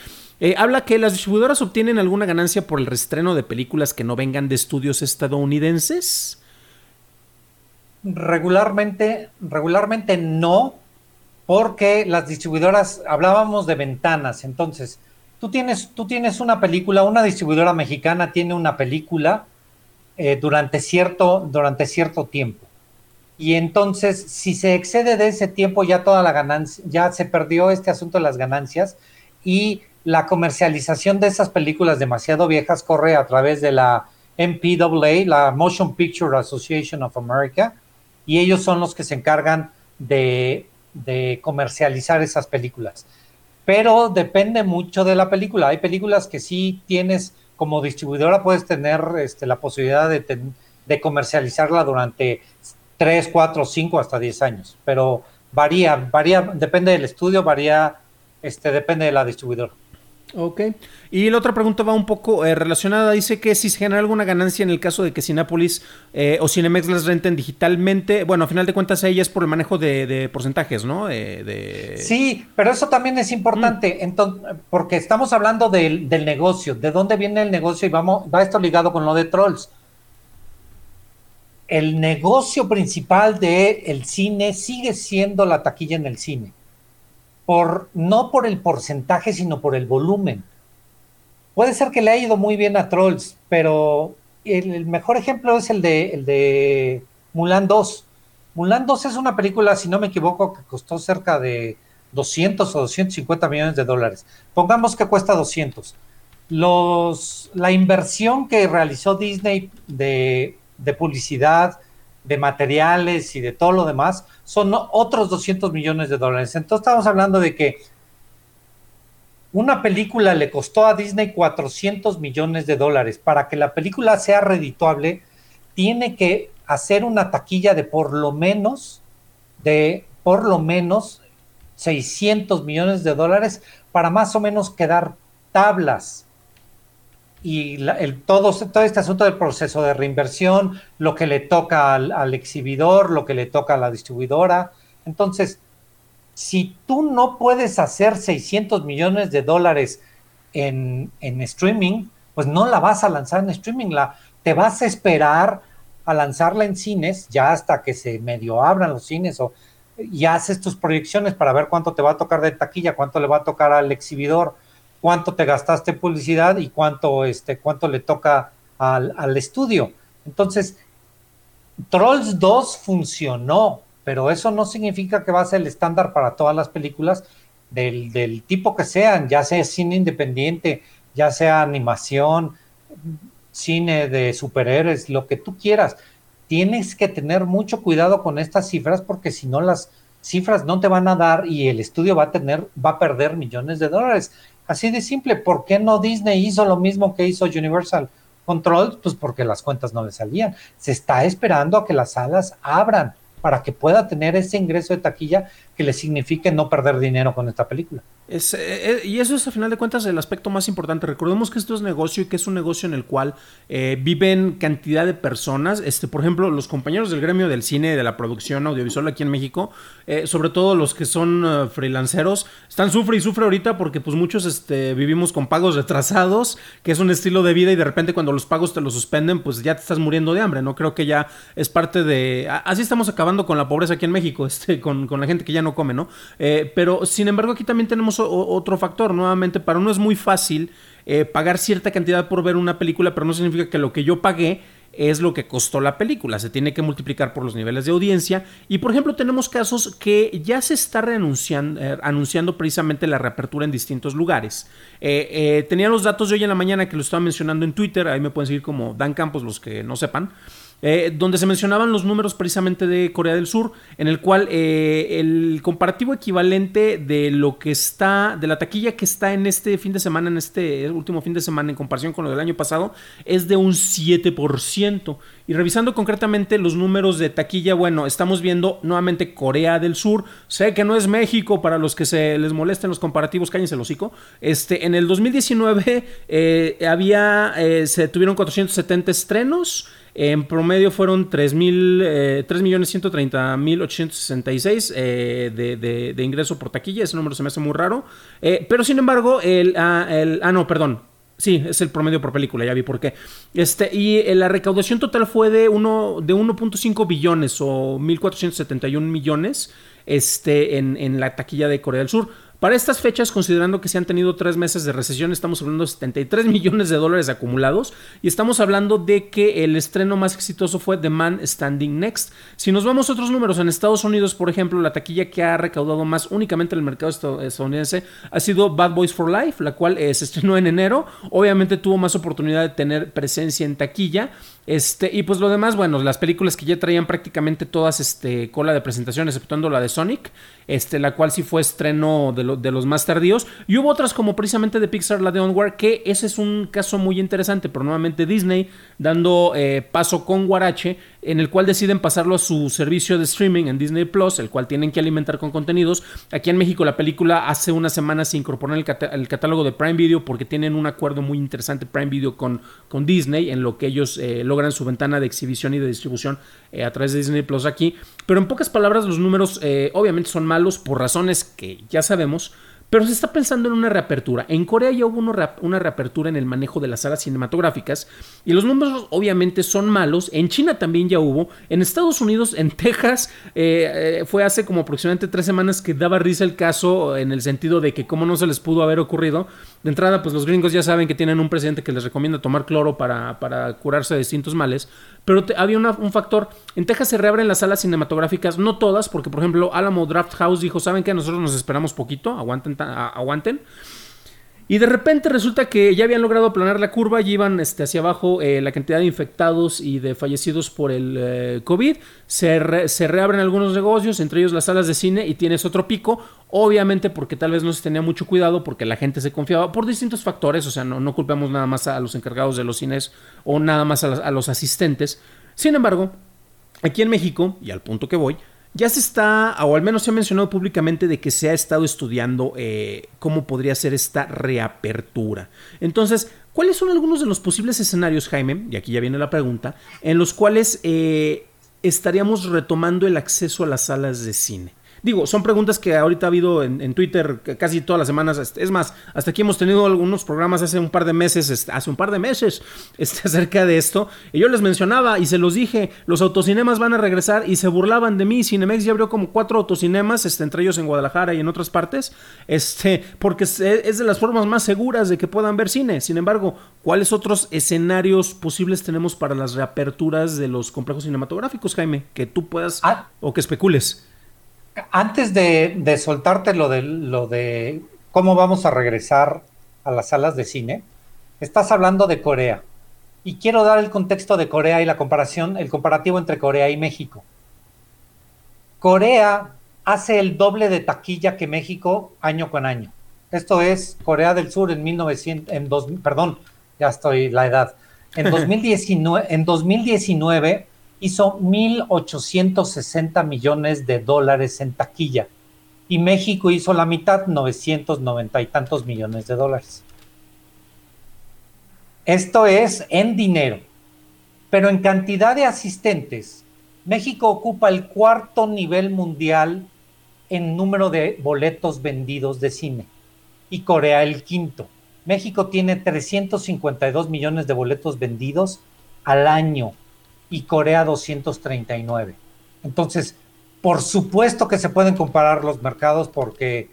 habla que las distribuidoras obtienen alguna ganancia por el restreno de películas que no vengan de estudios estadounidenses.
Regularmente, regularmente no, porque las distribuidoras, hablábamos de ventanas, entonces, tú tienes, tú tienes una película, una distribuidora mexicana tiene una película eh, durante, cierto, durante cierto tiempo. Y entonces, si se excede de ese tiempo, ya toda la ganancia, ya se perdió este asunto de las ganancias y la comercialización de esas películas demasiado viejas corre a través de la MPAA, la Motion Picture Association of America, y ellos son los que se encargan de de comercializar esas películas. Pero depende mucho de la película. Hay películas que sí tienes, como distribuidora, puedes tener este, la posibilidad de, de comercializarla durante 3, 4, 5, hasta 10 años. Pero varía, varía, depende del estudio, varía, este, depende de la distribuidora.
Ok. Y la otra pregunta va un poco eh, relacionada. Dice que si se genera alguna ganancia en el caso de que Cinepolis eh, o Cinemex las renten digitalmente. Bueno, a final de cuentas, ella es por el manejo de, porcentajes, ¿no? de...
Sí, pero eso también es importante. Mm. Entonces, porque estamos hablando del, negocio. ¿De dónde viene el negocio? Y vamos, va esto ligado con lo de Trolls. El negocio principal del cine sigue siendo la taquilla en el cine no por el porcentaje, sino por el volumen. Puede ser que le haya ido muy bien a Trolls, pero el, mejor ejemplo es el de, el de Mulan 2. Mulan 2 es una película, si no me equivoco, que costó cerca de 200 o 250 millones de dólares. Pongamos que cuesta 200. Los, la inversión que realizó Disney de, de publicidad, de materiales y de todo lo demás, son otros 200 millones de dólares. Entonces estamos hablando de que una película le costó a Disney 400 millones de dólares. Para que la película sea redituable, tiene que hacer una taquilla de por lo menos, de por lo menos 600 millones de dólares para más o menos quedar tablas y el, todo, este asunto del proceso de reinversión, lo que le toca al, exhibidor, lo que le toca a la distribuidora. Entonces, si tú no puedes hacer 600 millones de dólares en, en, streaming, pues no la vas a lanzar en streaming, la, te vas a esperar a lanzarla en cines, ya hasta que se medio abran los cines o y haces tus proyecciones para ver cuánto te va a tocar de taquilla, cuánto le va a tocar al exhibidor, cuánto te gastaste en publicidad y cuánto, este, cuánto le toca al, al estudio. Entonces, Trolls 2 funcionó, pero eso no significa que va a ser el estándar para todas las películas del, del tipo que sean, ya sea cine independiente, ya sea animación, cine de superhéroes, lo que tú quieras. Tienes que tener mucho cuidado con estas cifras porque si no las cifras no te van a dar y el estudio va a tener va a perder millones de dólares. Así de simple, ¿por qué no Disney hizo lo mismo que hizo Universal Control? Pues porque las cuentas no le salían. Se está esperando a que las salas abran para que pueda tener ese ingreso de taquilla que le signifique no perder dinero con esta película.
Eh, eh, y eso es a final de cuentas el aspecto más importante. Recordemos que esto es negocio y que es un negocio en el cual eh, viven cantidad de personas. Este, por ejemplo, los compañeros del gremio del cine, de la producción audiovisual aquí en México, sobre todo los que son freelanceros, están sufre y sufre ahorita porque pues muchos este, vivimos con pagos retrasados, que es un estilo de vida y de repente cuando los pagos te los suspenden, pues ya te estás muriendo de hambre. No creo que ya es parte de... Así estamos acabando con la pobreza aquí en México, este, con, con la gente que ya no come, ¿no? pero sin embargo aquí también tenemos otro factor. Nuevamente, para uno es muy fácil eh, pagar cierta cantidad por ver una película, pero no significa que lo que yo pagué es lo que costó la película. Se tiene que multiplicar por los niveles de audiencia. Y por ejemplo, tenemos casos que ya se está eh, anunciando precisamente la reapertura en distintos lugares. Eh, tenía los datos de hoy en la mañana que lo estaba mencionando en Twitter. Ahí me pueden seguir como Dan Campos, los que no sepan. Eh, donde se mencionaban los números precisamente de Corea del Sur, en el cual eh, el comparativo equivalente de lo que está, de la taquilla que está en este fin de semana, en este último fin de semana en comparación con lo del año pasado, es de un 7%. Y revisando concretamente los números de taquilla, bueno, estamos viendo nuevamente Corea del Sur. Sé que no es México para los que se les molesten los comparativos, cállense el hocico. Este, en el 2019 eh, había, se tuvieron 470 estrenos. En promedio fueron 3.130.866 eh, eh, de, de, de, ingreso por taquilla. Ese número se me hace muy raro. Eh, pero sin embargo, el, ah, el, ah, no, perdón. Sí, es el promedio por película, ya vi por qué. Este, y eh, la recaudación total fue de, uno, de 1.5 billones o 1.471 millones este, en, en la taquilla de Corea del Sur. Para estas fechas, considerando que se han tenido tres meses de recesión, estamos hablando de 73 millones de dólares acumulados y estamos hablando de que el estreno más exitoso fue The Man Standing Next. Si nos vamos a otros números, en Estados Unidos, por ejemplo, la taquilla que ha recaudado más únicamente en el mercado estadounidense ha sido Bad Boys for Life, la cual eh, se estrenó en enero. Obviamente tuvo más oportunidad de tener presencia en taquilla. Este, y pues lo demás, bueno, las películas que ya traían prácticamente todas este, cola de presentación, exceptuando la de Sonic, este, la cual sí fue estreno de, los más tardíos. Y hubo otras como precisamente de Pixar, la de Onward, que ese es un caso muy interesante, pero nuevamente Disney dando eh, paso con Guarache, en el cual deciden pasarlo a su servicio de streaming en Disney Plus, el cual tienen que alimentar con contenidos. Aquí en México la película hace unas semanas se incorporó en el, catálogo de Prime Video porque tienen un acuerdo muy interesante Prime Video con, con Disney, en lo que ellos eh, logran su ventana de exhibición y de distribución eh, a través de Disney Plus aquí. Pero en pocas palabras, los números eh, obviamente son malos por razones que ya sabemos. Pero se está pensando en una reapertura. En Corea ya hubo una reapertura en el manejo de las salas cinematográficas y los números obviamente son malos. En China también ya hubo. En Estados Unidos, en Texas, eh, eh, fue hace como aproximadamente tres semanas que daba risa el caso en el sentido de que cómo no se les pudo haber ocurrido. De entrada, pues los gringos ya saben que tienen un presidente que les recomienda tomar cloro para, para curarse de distintos males. Pero había un factor. En Texas se reabren las salas cinematográficas, no todas, porque por ejemplo Alamo Draft House dijo, ¿saben que Nosotros nos esperamos poquito, aguanten. Aguanten. Y de repente resulta que ya habían logrado aplanar la curva y iban este, hacia abajo eh, la cantidad de infectados y de fallecidos por el eh, COVID. Se, se, reabren algunos negocios, entre ellos las salas de cine, y tienes otro pico. Obviamente porque tal vez no se tenía mucho cuidado, porque la gente se confiaba por distintos factores. O sea, no, no culpamos nada más a los encargados de los cines o nada más a los asistentes. Sin embargo, aquí en México, y al punto que voy, ya se está, o al menos se ha mencionado públicamente de que se ha estado estudiando eh, cómo podría ser esta reapertura. Entonces, ¿cuáles son algunos de los posibles escenarios, Jaime? Y aquí ya viene la pregunta, en los cuales eh, estaríamos retomando el acceso a las salas de cine. Digo, son preguntas que ahorita ha habido en, Twitter casi todas las semanas. Este, es más, hasta aquí hemos tenido algunos programas hace un par de meses, hace un par de meses, este, acerca de esto. Y yo les mencionaba y se los dije, los autocinemas van a regresar y se burlaban de mí. Cinemex ya abrió como cuatro autocinemas, este, entre ellos en Guadalajara y en otras partes, este, porque es, es de las formas más seguras de que puedan ver cine. Sin embargo, ¿cuáles otros escenarios posibles tenemos para las reaperturas de los complejos cinematográficos, Jaime? Que tú puedas ah. o que especules.
Antes de, soltarte lo de, lo de cómo vamos a regresar a las salas de cine, estás hablando de Corea. Y quiero dar el contexto de Corea y la comparación, el comparativo entre Corea y México. Corea hace el doble de taquilla que México año con año. Esto es Corea del Sur en 1900, en dos, perdón, ya estoy la edad. En 2019, en 2019 hizo 1.860 millones de dólares en taquilla y México hizo la mitad, 990 y tantos millones de dólares. Esto es en dinero, pero en cantidad de asistentes, México ocupa el cuarto nivel mundial en número de boletos vendidos de cine y Corea el quinto. México tiene 352 millones de boletos vendidos al año y Corea 239. Entonces, por supuesto que se pueden comparar los mercados porque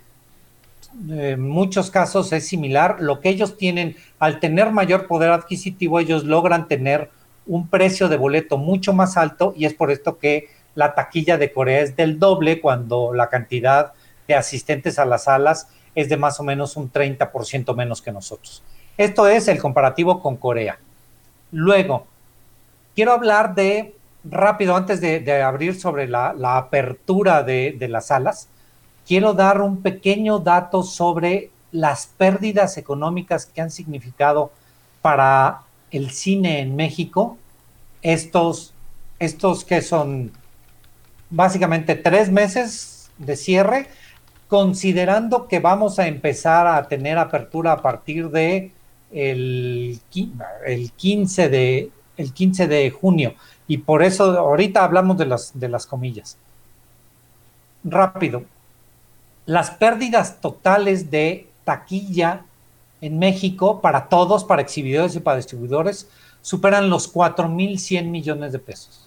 eh, en muchos casos es similar. Lo que ellos tienen, al tener mayor poder adquisitivo, ellos logran tener un precio de boleto mucho más alto y es por esto que la taquilla de Corea es del doble cuando la cantidad de asistentes a las salas es de más o menos un 30% menos que nosotros. Esto es el comparativo con Corea. Luego, quiero hablar de, rápido, antes de, abrir sobre la, apertura de, las salas, quiero dar un pequeño dato sobre las pérdidas económicas que han significado para el cine en México. Estos, estos que son básicamente tres meses de cierre considerando que vamos a empezar a tener apertura a partir de el, el 15 de el 15 de junio y por eso ahorita hablamos de las de las comillas. Rápido. Las pérdidas totales de taquilla en México para todos, para exhibidores y para distribuidores, superan los 4.100 millones de pesos.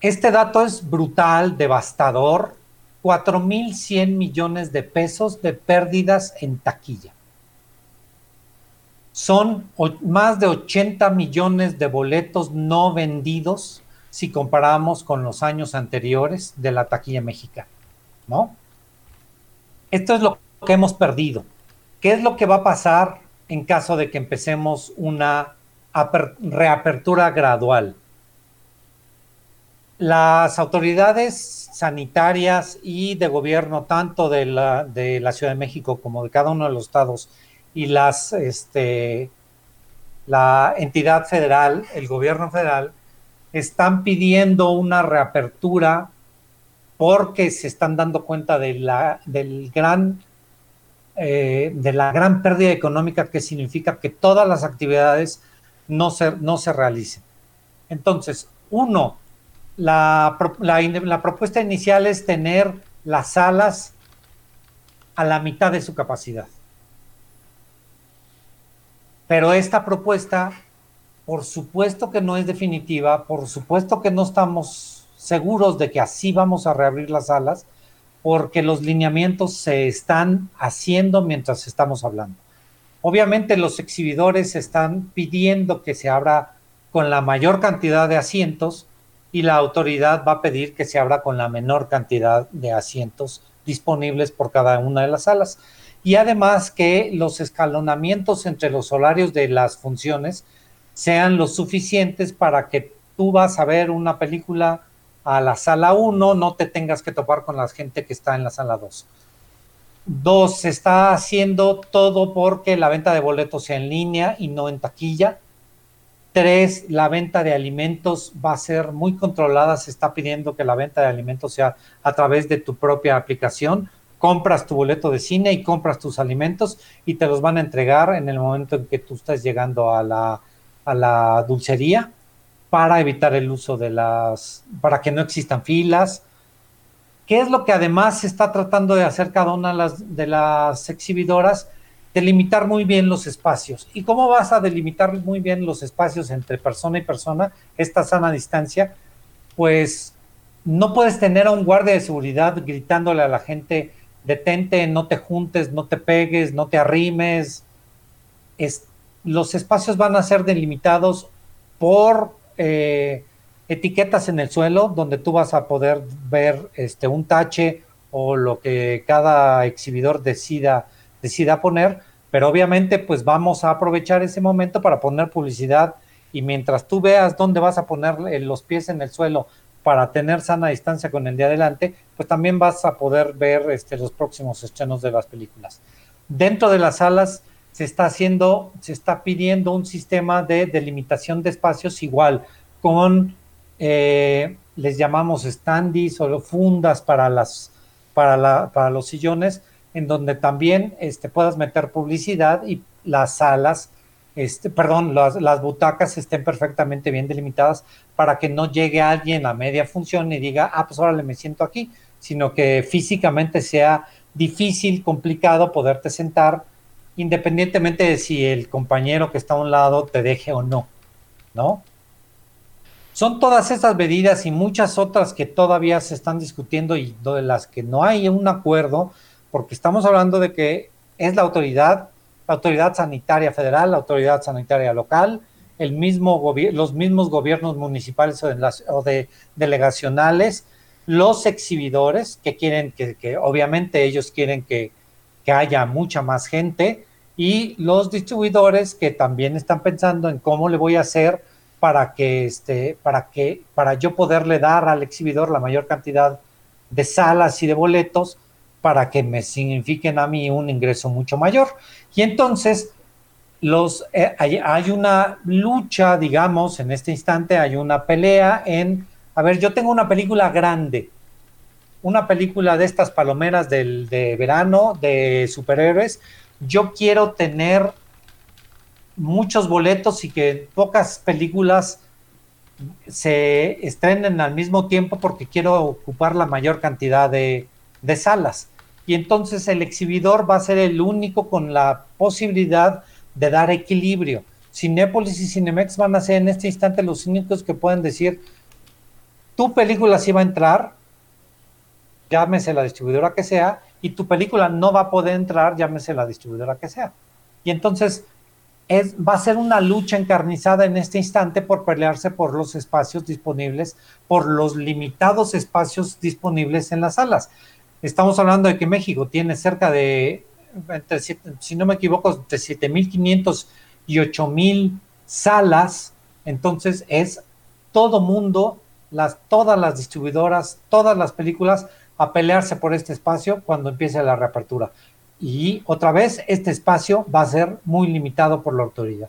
Este dato es brutal, devastador, 4.100 millones de pesos de pérdidas en taquilla. Son más de 80 millones de boletos no vendidos si comparamos con los años anteriores de la taquilla mexicana, ¿no? Esto es lo que hemos perdido. ¿Qué es lo que va a pasar en caso de que empecemos una reapertura gradual? Las autoridades sanitarias y de gobierno, tanto de la, de la Ciudad de México como de cada uno de los estados, y las, este, la entidad federal, el gobierno federal, están pidiendo una reapertura porque se están dando cuenta de la, del gran, eh, de la gran pérdida económica que significa que todas las actividades no se, no se realicen. Entonces, uno, la, propuesta inicial es tener las salas a la mitad de su capacidad. Pero esta propuesta, por supuesto que no es definitiva, por supuesto que no estamos seguros de que así vamos a reabrir las salas, porque los lineamientos se están haciendo mientras estamos hablando. Obviamente los exhibidores están pidiendo que se abra con la mayor cantidad de asientos, y la autoridad va a pedir que se abra con la menor cantidad de asientos disponibles por cada una de las salas. Y además que los escalonamientos entre los horarios de las funciones sean los suficientes para que tú vas a ver una película a la sala 1, no te tengas que topar con la gente que está en la sala 2. Dos, se está haciendo todo porque la venta de boletos sea en línea y no en taquilla. Tres, la venta de alimentos va a ser muy controlada. Se está pidiendo que la venta de alimentos sea a través de tu propia aplicación. Compras tu boleto de cine y compras tus alimentos y te los van a entregar en el momento en que tú estás llegando a la, a la dulcería para evitar el uso de las, para que no existan filas. ¿Qué es lo que además se está tratando de hacer cada una de las, de las exhibidoras? Delimitar muy bien los espacios. ¿Y cómo vas a delimitar muy bien los espacios entre persona y persona, esta sana distancia? Pues no puedes tener a un guardia de seguridad gritándole a la gente, detente, no te juntes, no te pegues, no te arrimes. Es, los espacios van a ser delimitados por eh, etiquetas en el suelo donde tú vas a poder ver este, un tache o lo que cada exhibidor decida, decida poner, pero obviamente pues vamos a aprovechar ese momento para poner publicidad y mientras tú veas dónde vas a poner los pies en el suelo para tener sana distancia con el de adelante, pues también vas a poder ver este, los próximos estrenos de las películas. Dentro de las salas se está haciendo, se está pidiendo un sistema de delimitación de espacios igual, con eh, les llamamos standees o fundas para las para, la, para los sillones, en donde también este, puedas meter publicidad y las salas, este, perdón, las, butacas estén perfectamente bien delimitadas para que no llegue alguien a media función y diga, ah, pues ahora me siento aquí, sino que físicamente sea difícil, complicado poderte sentar, independientemente de si el compañero que está a un lado te deje o no, ¿no? Son todas esas medidas y muchas otras que todavía se están discutiendo y de las que no hay un acuerdo, porque estamos hablando de que es la autoridad, la autoridad sanitaria federal, la autoridad sanitaria local, el mismo los mismos gobiernos municipales o de, delegacionales, los exhibidores que quieren que, que obviamente ellos quieren que, que haya mucha más gente y los distribuidores que también están pensando en cómo le voy a hacer para que este, para que, para yo poderle dar al exhibidor la mayor cantidad de salas y de boletos para que me signifiquen a mí un ingreso mucho mayor. Y entonces, los, eh, hay, hay, una lucha, digamos, en este instante hay una pelea en, a ver, yo tengo una película grande, una película de estas palomeras del, de verano, de superhéroes, yo quiero tener muchos boletos y que pocas películas se estrenen al mismo tiempo porque quiero ocupar la mayor cantidad de, salas. Y entonces el exhibidor va a ser el único con la posibilidad de dar equilibrio. Cinépolis y Cinemex van a ser en este instante los únicos que pueden decir, tu película sí va a entrar, llámese la distribuidora que sea, y tu película no va a poder entrar, llámese la distribuidora que sea. Y entonces va a ser una lucha encarnizada en este instante por pelearse por los espacios disponibles, por los limitados espacios disponibles en las salas. Estamos hablando de que México tiene cerca de, si no me equivoco, de 7.500 y 8.000 salas, entonces es todo mundo, las, todas las distribuidoras, todas las películas a pelearse por este espacio cuando empiece la reapertura. Y otra vez, este espacio va a ser muy limitado por la autoridad.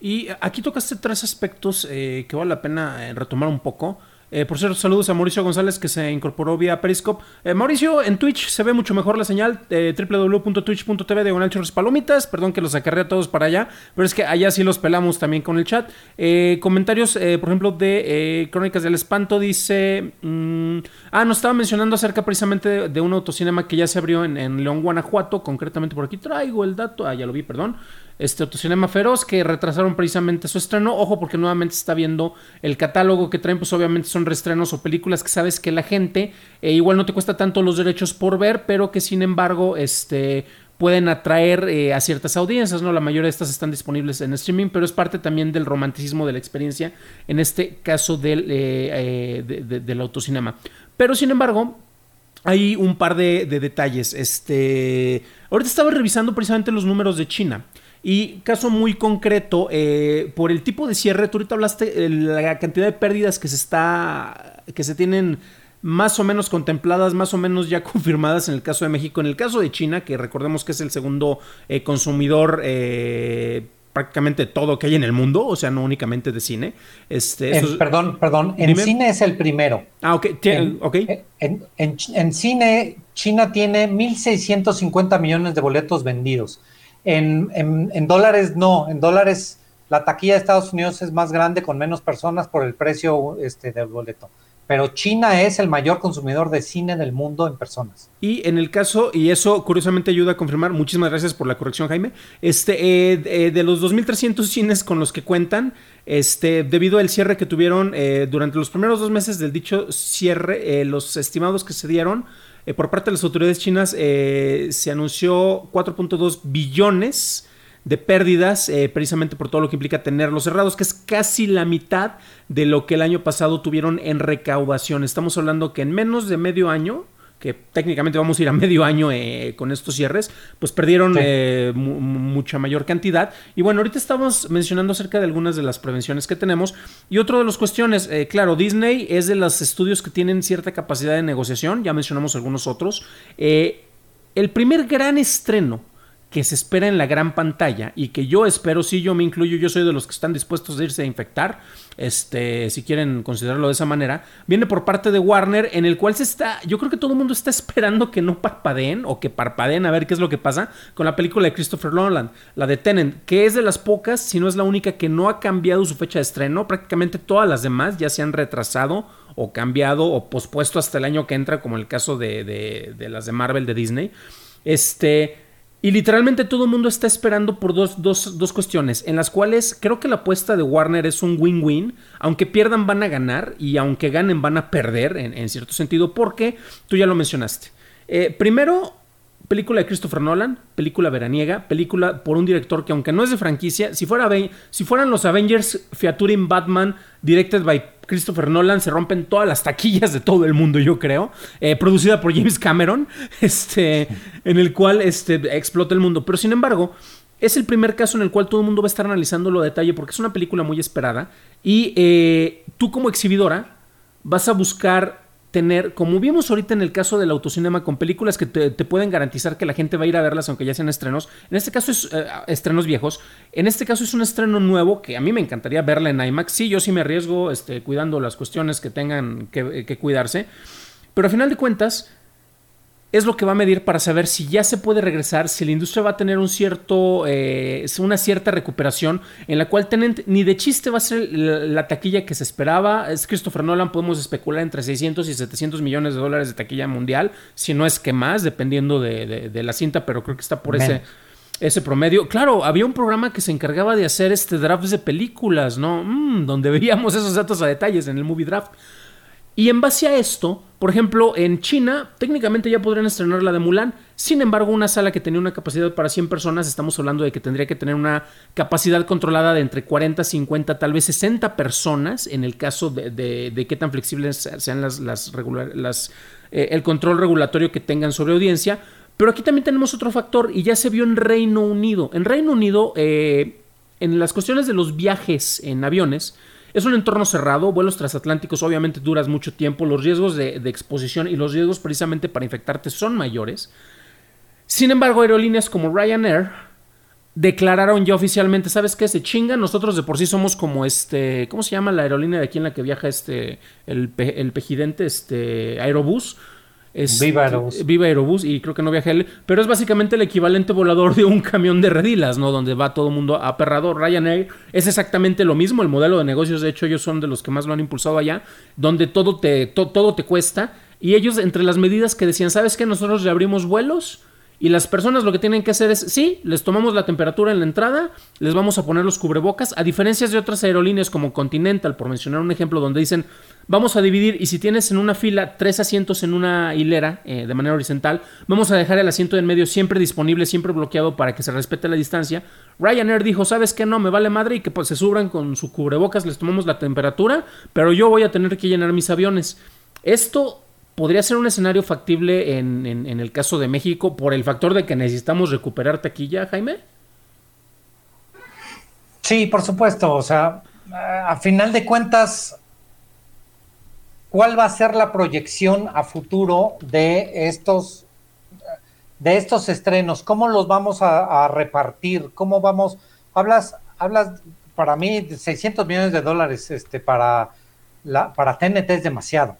Y aquí tocaste tres aspectos eh, que vale la pena eh, retomar un poco. Eh, por cierto, saludos a Mauricio González que se incorporó vía Periscope. Eh, Mauricio, en Twitch se ve mucho mejor la señal. Eh, www.twitch.tv de Gonal Palomitas. Perdón que los acarré a todos para allá, pero es que allá sí los pelamos también con el chat. comentarios, por ejemplo, de Crónicas del Espanto dice. Mm, ah, nos estaba mencionando acerca precisamente de, un autocinema que ya se abrió en León, Guanajuato. Concretamente por aquí traigo el dato. Ah, ya lo vi, perdón este Autocinema Feroz, que retrasaron precisamente su estreno. Ojo, porque nuevamente está viendo el catálogo que traen, pues obviamente son reestrenos o películas que sabes que la gente eh, igual no te cuesta tanto los derechos por ver, pero que sin embargo, este pueden atraer eh, a ciertas audiencias, ¿no? La mayoría de estas están disponibles en streaming, pero es parte también del romanticismo de la experiencia, en este caso del, eh, del autocinema. Pero sin embargo, hay un par de, de, detalles. Este, ahorita estaba revisando precisamente los números de China. Y caso muy concreto, eh, por el tipo de cierre, tú ahorita hablaste de la cantidad de pérdidas que se está, que se tienen más o menos contempladas, más o menos ya confirmadas en el caso de México. En el caso de China, que recordemos que es el segundo eh, consumidor eh, prácticamente todo que hay en el mundo, o sea, no únicamente de cine. Este,
perdón, perdón, en cine es el primero.
Ah, ok.
En,
okay.
En, en, cine, China tiene 1.650 millones de boletos vendidos. En, dólares no, en dólares la taquilla de Estados Unidos es más grande con menos personas por el precio este, del boleto. pero China es el mayor consumidor de cine del mundo en personas.
Y en el caso, y eso curiosamente ayuda a confirmar, muchísimas gracias por la corrección, Jaime, este, eh, eh, de los 2.300 cines con los que cuentan, este, debido al cierre que tuvieron eh, durante los primeros dos meses del dicho cierre, los estimados que se dieron por parte de las autoridades chinas, se anunció 4.2 billones de pérdidas, eh, precisamente por todo lo que implica tenerlos cerrados, que es casi la mitad de lo que el año pasado tuvieron en recaudación. Estamos hablando que en menos de medio año, que técnicamente vamos a ir a medio año eh, con estos cierres, pues perdieron eh, mucha mayor cantidad. Y bueno, ahorita estamos mencionando acerca de algunas de las prevenciones que tenemos. Y otra de las cuestiones, claro, Disney es de los estudios que tienen cierta capacidad de negociación, ya mencionamos algunos otros. el primer gran estreno que se espera en la gran pantalla y que yo espero, sí, yo me incluyo, yo soy de los que están dispuestos a irse a infectar, este, si quieren considerarlo de esa manera, viene por parte de Warner, en el cual se está, yo creo que todo el mundo está esperando que no parpadeen o que parpadeen a ver qué es lo que pasa con la película de Christopher Nolan, la de Tenant, que es de las pocas, si no es la única que no ha cambiado su fecha de estreno, prácticamente todas las demás ya se han retrasado o cambiado o pospuesto hasta el año que entra, como el caso de, de las de Marvel de Disney. Este, y literalmente todo el mundo está esperando por dos, cuestiones, en las cuales creo que la apuesta de Warner es un win-win. Aunque pierdan van a ganar y aunque ganen van a perder en, cierto sentido, porque tú ya lo mencionaste. Eh, primero, película de Christopher Nolan, película veraniega, película por un director que aunque no es de franquicia, si, fuera, si fueran los Avengers featuring Batman, directed by Christopher Nolan, se rompen todas las taquillas de todo el mundo, yo creo, eh, producida por James Cameron, este, en el cual este, explota el mundo. Pero sin embargo, es el primer caso en el cual todo el mundo va a estar analizándolo a detalle porque es una película muy esperada y eh, tú como exhibidora vas a buscar tener, como vimos ahorita en el caso del autocinema, con películas que te, pueden garantizar que la gente va a ir a verlas aunque ya sean estrenos. En este caso es eh, estrenos viejos. En este caso es un estreno nuevo que a mí me encantaría verla en IMAX. Sí, yo sí me arriesgo este, cuidando las cuestiones que tengan que, que cuidarse. Pero a final de cuentas, es lo que va a medir para saber si ya se puede regresar, si la industria va a tener un cierto, eh, una cierta recuperación en la cual ni de chiste va a ser la, taquilla que se esperaba. Es Christopher Nolan, podemos especular entre 600 y 700 millones de dólares de taquilla mundial, si no es que más, dependiendo de, la cinta, pero creo que está por ese ese promedio. Claro, había un programa que se encargaba de hacer este drafts de películas, ¿no? Mm, donde veíamos esos datos a detalles en el movie draft. Y en base a esto, por ejemplo, en China, técnicamente ya podrían estrenar la de Mulan. Sin embargo, una sala que tenía una capacidad para 100 personas, estamos hablando de que tendría que tener una capacidad controlada de entre 40, 50, tal vez 60 personas, en el caso de, qué tan flexibles sean las, las, las eh, el control regulatorio que tengan sobre audiencia. Pero aquí también tenemos otro factor y ya se vio en Reino Unido. En Reino Unido, eh, en las cuestiones de los viajes en aviones, es un entorno cerrado, vuelos transatlánticos obviamente duras mucho tiempo, los riesgos de, exposición y los riesgos precisamente para infectarte son mayores. Sin embargo, aerolíneas como Ryanair declararon ya oficialmente, ¿sabes qué? Se chingan, nosotros de por sí somos como este, ¿cómo se llama la aerolínea de aquí en la que viaja este, el, el pejidente, este, Aerobús?
Viva Aerobús.
Viva Aerobús y creo que no viaja él, pero es básicamente el equivalente volador de un camión de redilas, ¿no? Donde va todo el mundo aperrado. Ryanair es exactamente lo mismo, el modelo de negocios, de hecho ellos son de los que más lo han impulsado allá, donde todo te, todo te cuesta y ellos entre las medidas que decían, ¿sabes qué? Nosotros le abrimos vuelos y las personas lo que tienen que hacer es, sí, les tomamos la temperatura en la entrada, les vamos a poner los cubrebocas, a diferencia de otras aerolíneas como Continental, por mencionar un ejemplo, donde dicen, vamos a dividir y si tienes en una fila tres asientos en una hilera eh, de manera horizontal, vamos a dejar el asiento en medio siempre disponible, siempre bloqueado para que se respete la distancia. Ryanair dijo, ¿sabes qué? No, me vale madre y que pues, se subran con su cubrebocas, les tomamos la temperatura, pero yo voy a tener que llenar mis aviones. Esto podría ser un escenario factible en, el caso de México por el factor de que necesitamos recuperar taquilla, Jaime?
Sí, por supuesto. O sea, a final de cuentas, ¿cuál va a ser la proyección a futuro de estos, de estos estrenos? ¿Cómo los vamos a, repartir? ¿Cómo vamos? Hablas, hablas para mí de 600 millones de dólares este, para, para TNT es demasiado.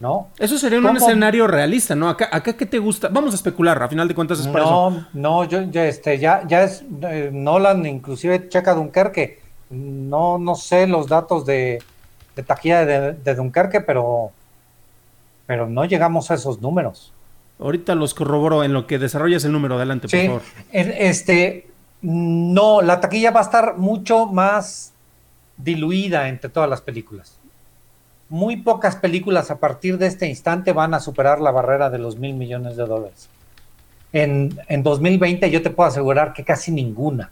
¿No?
Eso sería un escenario realista, ¿no? Acá, acá ¿qué te gusta? Vamos a especular, a final de cuentas es para
no, eso. No, yo, ya, este, ya, ya es eh, Nolan, inclusive checa Dunkerque, no, no sé los datos de, de taquilla de, Dunkerque, pero, pero no llegamos a esos números.
Ahorita los corroboro en lo que desarrollas el número. Adelante, por favor.
Este, no, la taquilla va a estar mucho más diluida entre todas las películas. Muy pocas películas a partir de este instante van a superar la barrera de los mil millones de dólares. En, en 2020 yo te puedo asegurar que casi ninguna,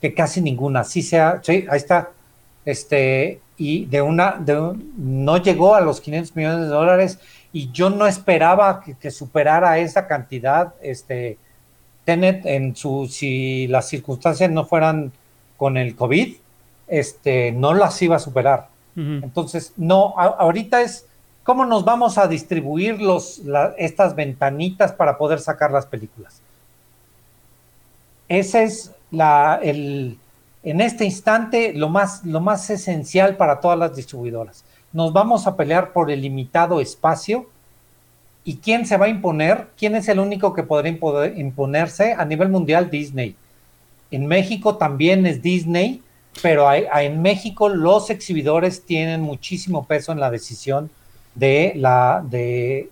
que casi ninguna, sí sea, sí, ahí está, este, y de una, de no llegó a los 500 millones de dólares y yo no esperaba que, superara esa cantidad, este, Tenet en su, si las circunstancias no fueran con el COVID, este, no las iba a superar. Entonces, no, ahorita es cómo nos vamos a distribuir los, estas ventanitas para poder sacar las películas. Ese es la, el, en este instante lo más, lo más esencial para todas las distribuidoras. Nos vamos a pelear por el limitado espacio y quién se va a imponer, quién es el único que podrá imponerse a nivel mundial, Disney. En México también es Disney, pero en México los exhibidores tienen muchísimo peso en la decisión de la de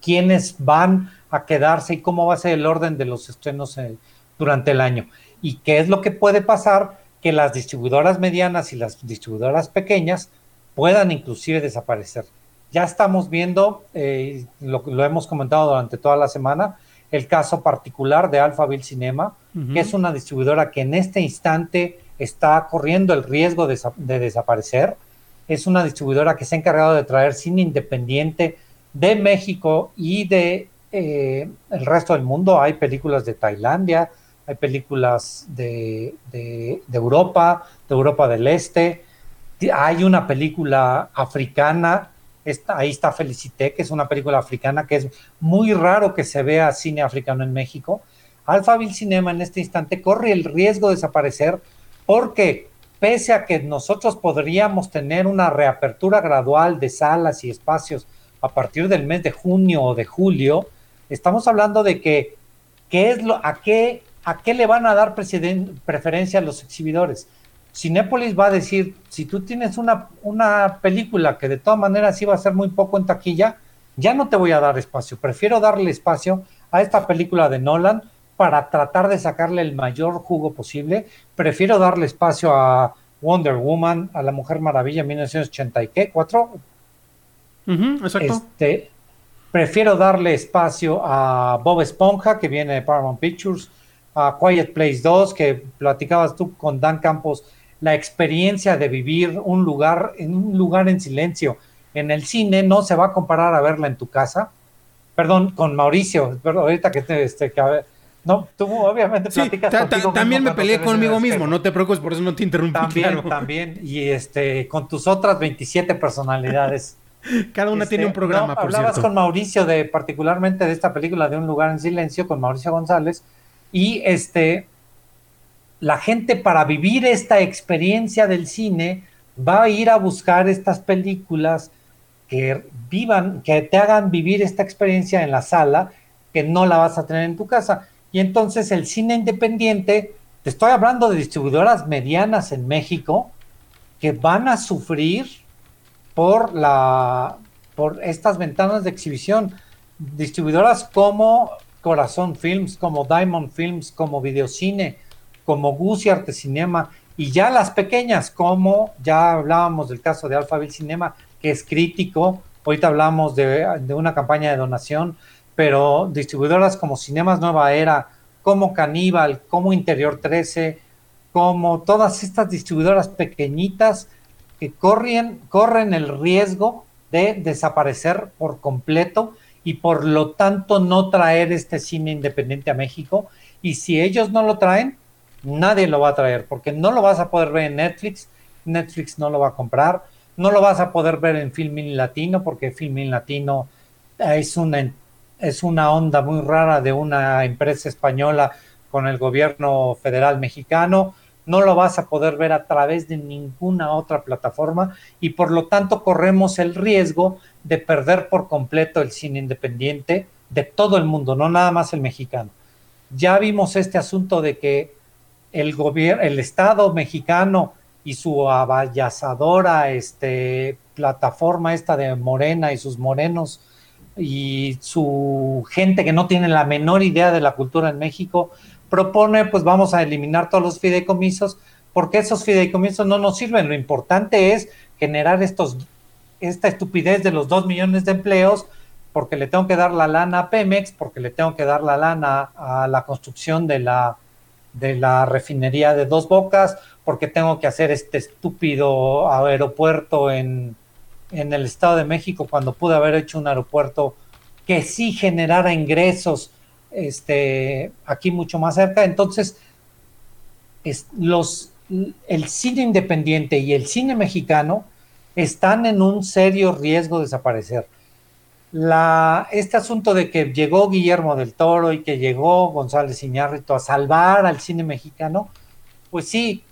quiénes van a quedarse y cómo va a ser el orden de los estrenos eh, durante el año. ¿Y qué es lo que puede pasar? Que las distribuidoras medianas y las distribuidoras pequeñas puedan inclusive desaparecer. Ya estamos viendo, eh, lo, lo, hemos comentado durante toda la semana, el caso particular de Alphaville Cinema, que es una distribuidora que en este instante está corriendo el riesgo de, desaparecer. Es una distribuidora que se ha encargado de traer cine independiente de México y de eh, el resto del mundo. Hay películas de Tailandia, hay películas de, Europa, de Europa del Este. Hay una película africana, ahí está Felicité, que es una película africana que es muy raro que se vea cine africano en México. Alphaville Cinema en este instante corre el riesgo de desaparecer porque pese a que nosotros podríamos tener una reapertura gradual de salas y espacios a partir del mes de junio o de julio, estamos hablando de que ¿qué es lo, a, qué, a qué le van a dar preferencia los exhibidores. Cinépolis va a decir, si tú tienes una, una película que de todas maneras iba a ser muy poco en taquilla, ya no te voy a dar espacio, prefiero darle espacio a esta película de Nolan para tratar de sacarle el mayor jugo posible. Prefiero darle espacio a Wonder Woman, a la Mujer Maravilla 1984. exacto. Este, prefiero darle espacio a Bob Esponja, que viene de Paramount Pictures, a Quiet Place 2, que platicabas tú con Dan Campos, la experiencia de vivir un lugar en un lugar en silencio en el cine no se va a comparar a verla en tu casa. Perdón, con Mauricio, ahorita que, te, este, que no, tú obviamente platicas
También me peleé conmigo mismo, no te preocupes, por eso no te interrumpí.
También, también. Y este, con tus otras 27 personalidades.
Cada una tiene un este, programa,
por Hablabas con Mauricio de particularmente de esta película de Un lugar en silencio, con Mauricio González, y este, la gente para vivir esta experiencia del cine va a ir a buscar estas películas que vivan, que te hagan vivir esta experiencia en la sala, que no la vas a tener en tu casa. Y entonces el cine independiente, te estoy hablando de distribuidoras medianas en México, que van a sufrir por, la, por estas ventanas de exhibición. Distribuidoras como Corazón Films, como Diamond Films, como Videocine, como Gucci Arte Cinema, y ya las pequeñas, como ya hablábamos del caso de Alphaville Cinema, que es crítico, ahorita hablamos de, de una campaña de donación, pero distribuidoras como Cinemas Nueva Era, como Caníbal, como Interior 13, como todas estas distribuidoras pequeñitas que corren, corren el riesgo de desaparecer por completo y por lo tanto no traer este cine independiente a México. Y si ellos no lo traen, nadie lo va a traer, porque no lo vas a poder ver en Netflix, Netflix no lo va a comprar, no lo vas a poder ver en Filmin Latino, porque Filmin Latino es una es una onda muy rara de una empresa española con el gobierno federal mexicano. No lo vas a poder ver a través de ninguna otra plataforma y por lo tanto corremos el riesgo de perder por completo el cine independiente de todo el mundo, no nada más el mexicano. Ya vimos este asunto de que el gobierno, el Estado mexicano y su abayazadora este, plataforma esta de Morena y sus morenos y su gente que no tiene la menor idea de la cultura en México, propone pues vamos a eliminar todos los fideicomisos porque esos fideicomisos no nos sirven. Lo importante es generar estos, esta estupidez de los dos millones de empleos porque le tengo que dar la lana a Pemex, porque le tengo que dar la lana a la construcción de la, de la refinería de dos bocas, porque tengo que hacer este estúpido aeropuerto en, en el Estado de México cuando pude haber hecho un aeropuerto que sí generara ingresos este, aquí mucho más cerca. Entonces, los, el cine independiente y el cine mexicano están en un serio riesgo de desaparecer. La, este asunto de que llegó Guillermo del Toro y que llegó González Iñárritu a salvar al cine mexicano, pues sí,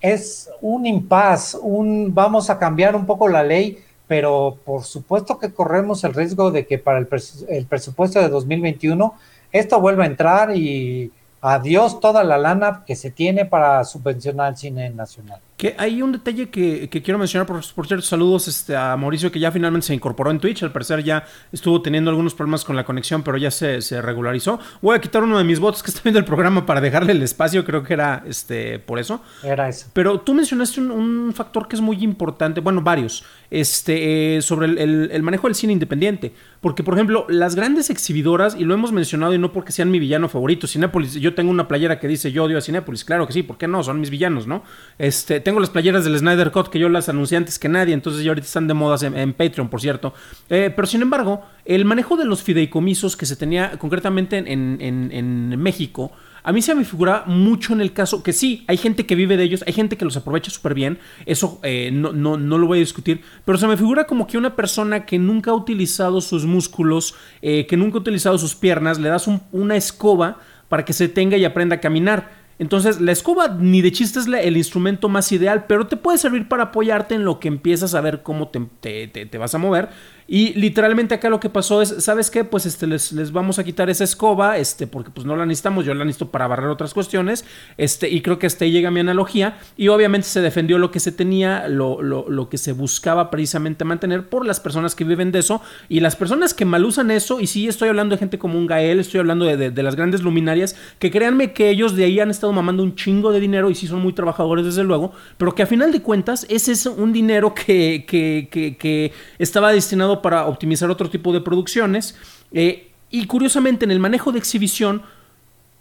es un impas, un vamos a cambiar un poco la ley, pero por supuesto que corremos el riesgo de que para el, el presupuesto de 2021 esto vuelva a entrar y adiós toda la lana que se tiene para subvencionar al cine nacional.
Que hay un detalle que, quiero mencionar, por, por, cierto, saludos este, a Mauricio que ya finalmente se incorporó en Twitch, al parecer ya estuvo teniendo algunos problemas con la conexión, pero ya se, regularizó. Voy a quitar uno de mis votos que está viendo el programa para dejarle el espacio, creo que era este por eso.
Era eso.
Pero tú mencionaste un, factor que es muy importante, bueno, varios, este, eh, sobre el, el manejo del cine independiente. Porque, por ejemplo, las grandes exhibidoras, y lo hemos mencionado y no porque sean mi villano favorito, Cinépolis, yo tengo una playera que dice yo odio a Cinépolis, claro que sí, ¿por qué no? Son mis villanos, ¿no? Este, tengo las playeras del Snyder Cut que yo las anuncié antes que nadie, entonces ya ahorita están de modas en, Patreon, por cierto. Eh, pero sin embargo, el manejo de los fideicomisos que se tenía concretamente en, en, en México, a mí se me figura mucho en el caso que sí, hay gente que vive de ellos, hay gente que los aprovecha súper bien, eso eh, no, no, no, lo voy a discutir, pero se me figura como que una persona que nunca ha utilizado sus músculos, eh, que nunca ha utilizado sus piernas, le das una escoba para que se tenga y aprenda a caminar. Entonces, la escoba ni de chiste es el instrumento más ideal, pero te puede servir para apoyarte en lo que empiezas a ver cómo te, te vas a mover. Y literalmente acá lo que pasó es, ¿sabes qué? Pues este, les, les, vamos a quitar esa escoba, este, porque pues no la necesitamos, yo la necesito para barrer otras cuestiones, este, y creo que hasta ahí llega mi analogía, y obviamente se defendió lo que se tenía, lo, lo, lo, que se buscaba precisamente mantener por las personas que viven de eso, y las personas que mal usan eso, y sí estoy hablando de gente como un Gael, estoy hablando de, de, las grandes luminarias, que créanme que ellos de ahí han estado mamando un chingo de dinero, y sí son muy trabajadores desde luego, pero que a final de cuentas ese es un dinero que, que, que, que estaba destinado para optimizar otro tipo de producciones. Eh, y curiosamente, en el manejo de exhibición,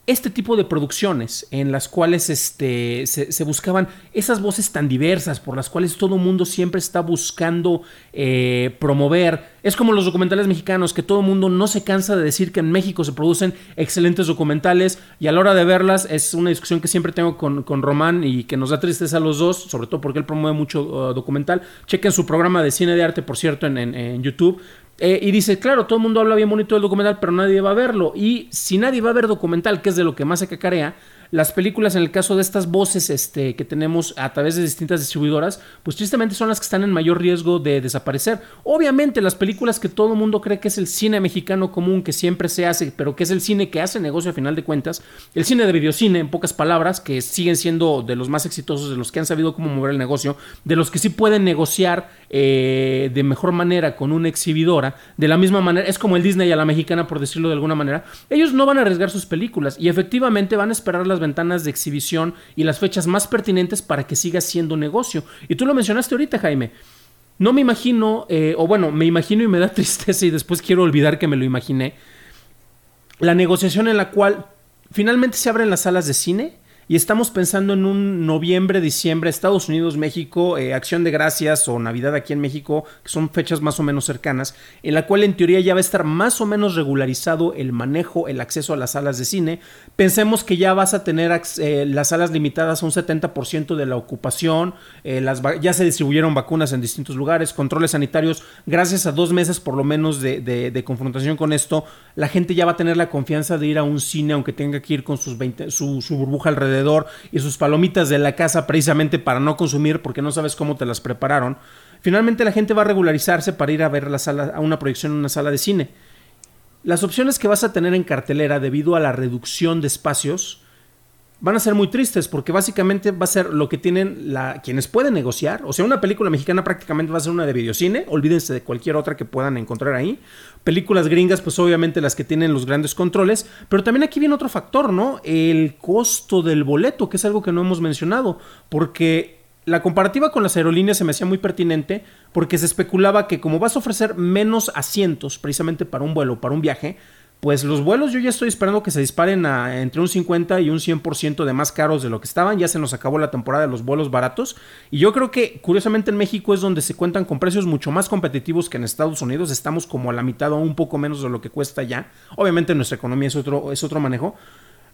este tipo de producciones en las cuales este, se, buscaban esas voces tan diversas por las cuales todo el mundo siempre está buscando eh, promover. Es como los documentales mexicanos, que todo el mundo no se cansa de decir que en México se producen excelentes documentales y a la hora de verlas es una discusión que siempre tengo con, con Román y que nos da tristeza a los dos, sobre todo porque él promueve mucho uh, documental. Chequen su programa de cine de arte, por cierto, en, en YouTube. Eh, y dice, claro, todo el mundo habla bien bonito del documental, pero nadie va a verlo. Y si nadie va a ver documental, que es de lo que más se cacarea, las películas, en el caso de estas voces este, que tenemos a través de distintas distribuidoras, pues tristemente son las que están en mayor riesgo de desaparecer. Obviamente, las películas que todo el mundo cree que es el cine mexicano común, que siempre se hace, pero que es el cine que hace negocio a final de cuentas, el cine de videocine, en pocas palabras, que siguen siendo de los más exitosos, de los que han sabido cómo mover el negocio, de los que sí pueden negociar eh, de mejor manera con una exhibidora, de la misma manera, es como el Disney a la mexicana, por decirlo de alguna manera, ellos no van a arriesgar sus películas y efectivamente van a esperar las ventanas de exhibición y las fechas más pertinentes para que siga siendo negocio. Y tú lo mencionaste ahorita, Jaime. No me imagino, eh, o bueno, me imagino y me da tristeza y después quiero olvidar que me lo imaginé, la negociación en la cual finalmente se abren las salas de cine y estamos pensando en un noviembre, diciembre, Estados Unidos, México, eh, Acción de Gracias o Navidad aquí en México, que son fechas más o menos cercanas, en la cual en teoría ya va a estar más o menos regularizado el manejo, el acceso a las salas de cine. Pensemos que ya vas a tener eh, las salas limitadas a un 70% de la ocupación, eh, las, ya se distribuyeron vacunas en distintos lugares, controles sanitarios, gracias a dos meses por lo menos de, confrontación con esto, la gente ya va a tener la confianza de ir a un cine aunque tenga que ir con sus 20, su, su burbuja alrededor y sus palomitas de la casa precisamente para no consumir porque no sabes cómo te las prepararon, finalmente la gente va a regularizarse para ir a ver la sala, a una proyección en una sala de cine. Las opciones que vas a tener en cartelera debido a la reducción de espacios van a ser muy tristes porque básicamente va a ser lo que tienen la, quienes pueden negociar. O sea, una película mexicana prácticamente va a ser una de videocine. Olvídense de cualquier otra que puedan encontrar ahí. Películas gringas, pues obviamente las que tienen los grandes controles. Pero también aquí viene otro factor, ¿no? El costo del boleto, que es algo que no hemos mencionado. Porque la comparativa con las aerolíneas se me hacía muy pertinente porque se especulaba que como vas a ofrecer menos asientos precisamente para un vuelo, para un viaje, pues los vuelos yo ya estoy esperando que se disparen a entre un 50 y un 100% de más caros de lo que estaban. Ya se nos acabó la temporada de los vuelos baratos. Y yo creo que curiosamente en México es donde se cuentan con precios mucho más competitivos que en Estados Unidos. Estamos como a la mitad o un poco menos de lo que cuesta ya. Obviamente nuestra economía es otro, es otro manejo.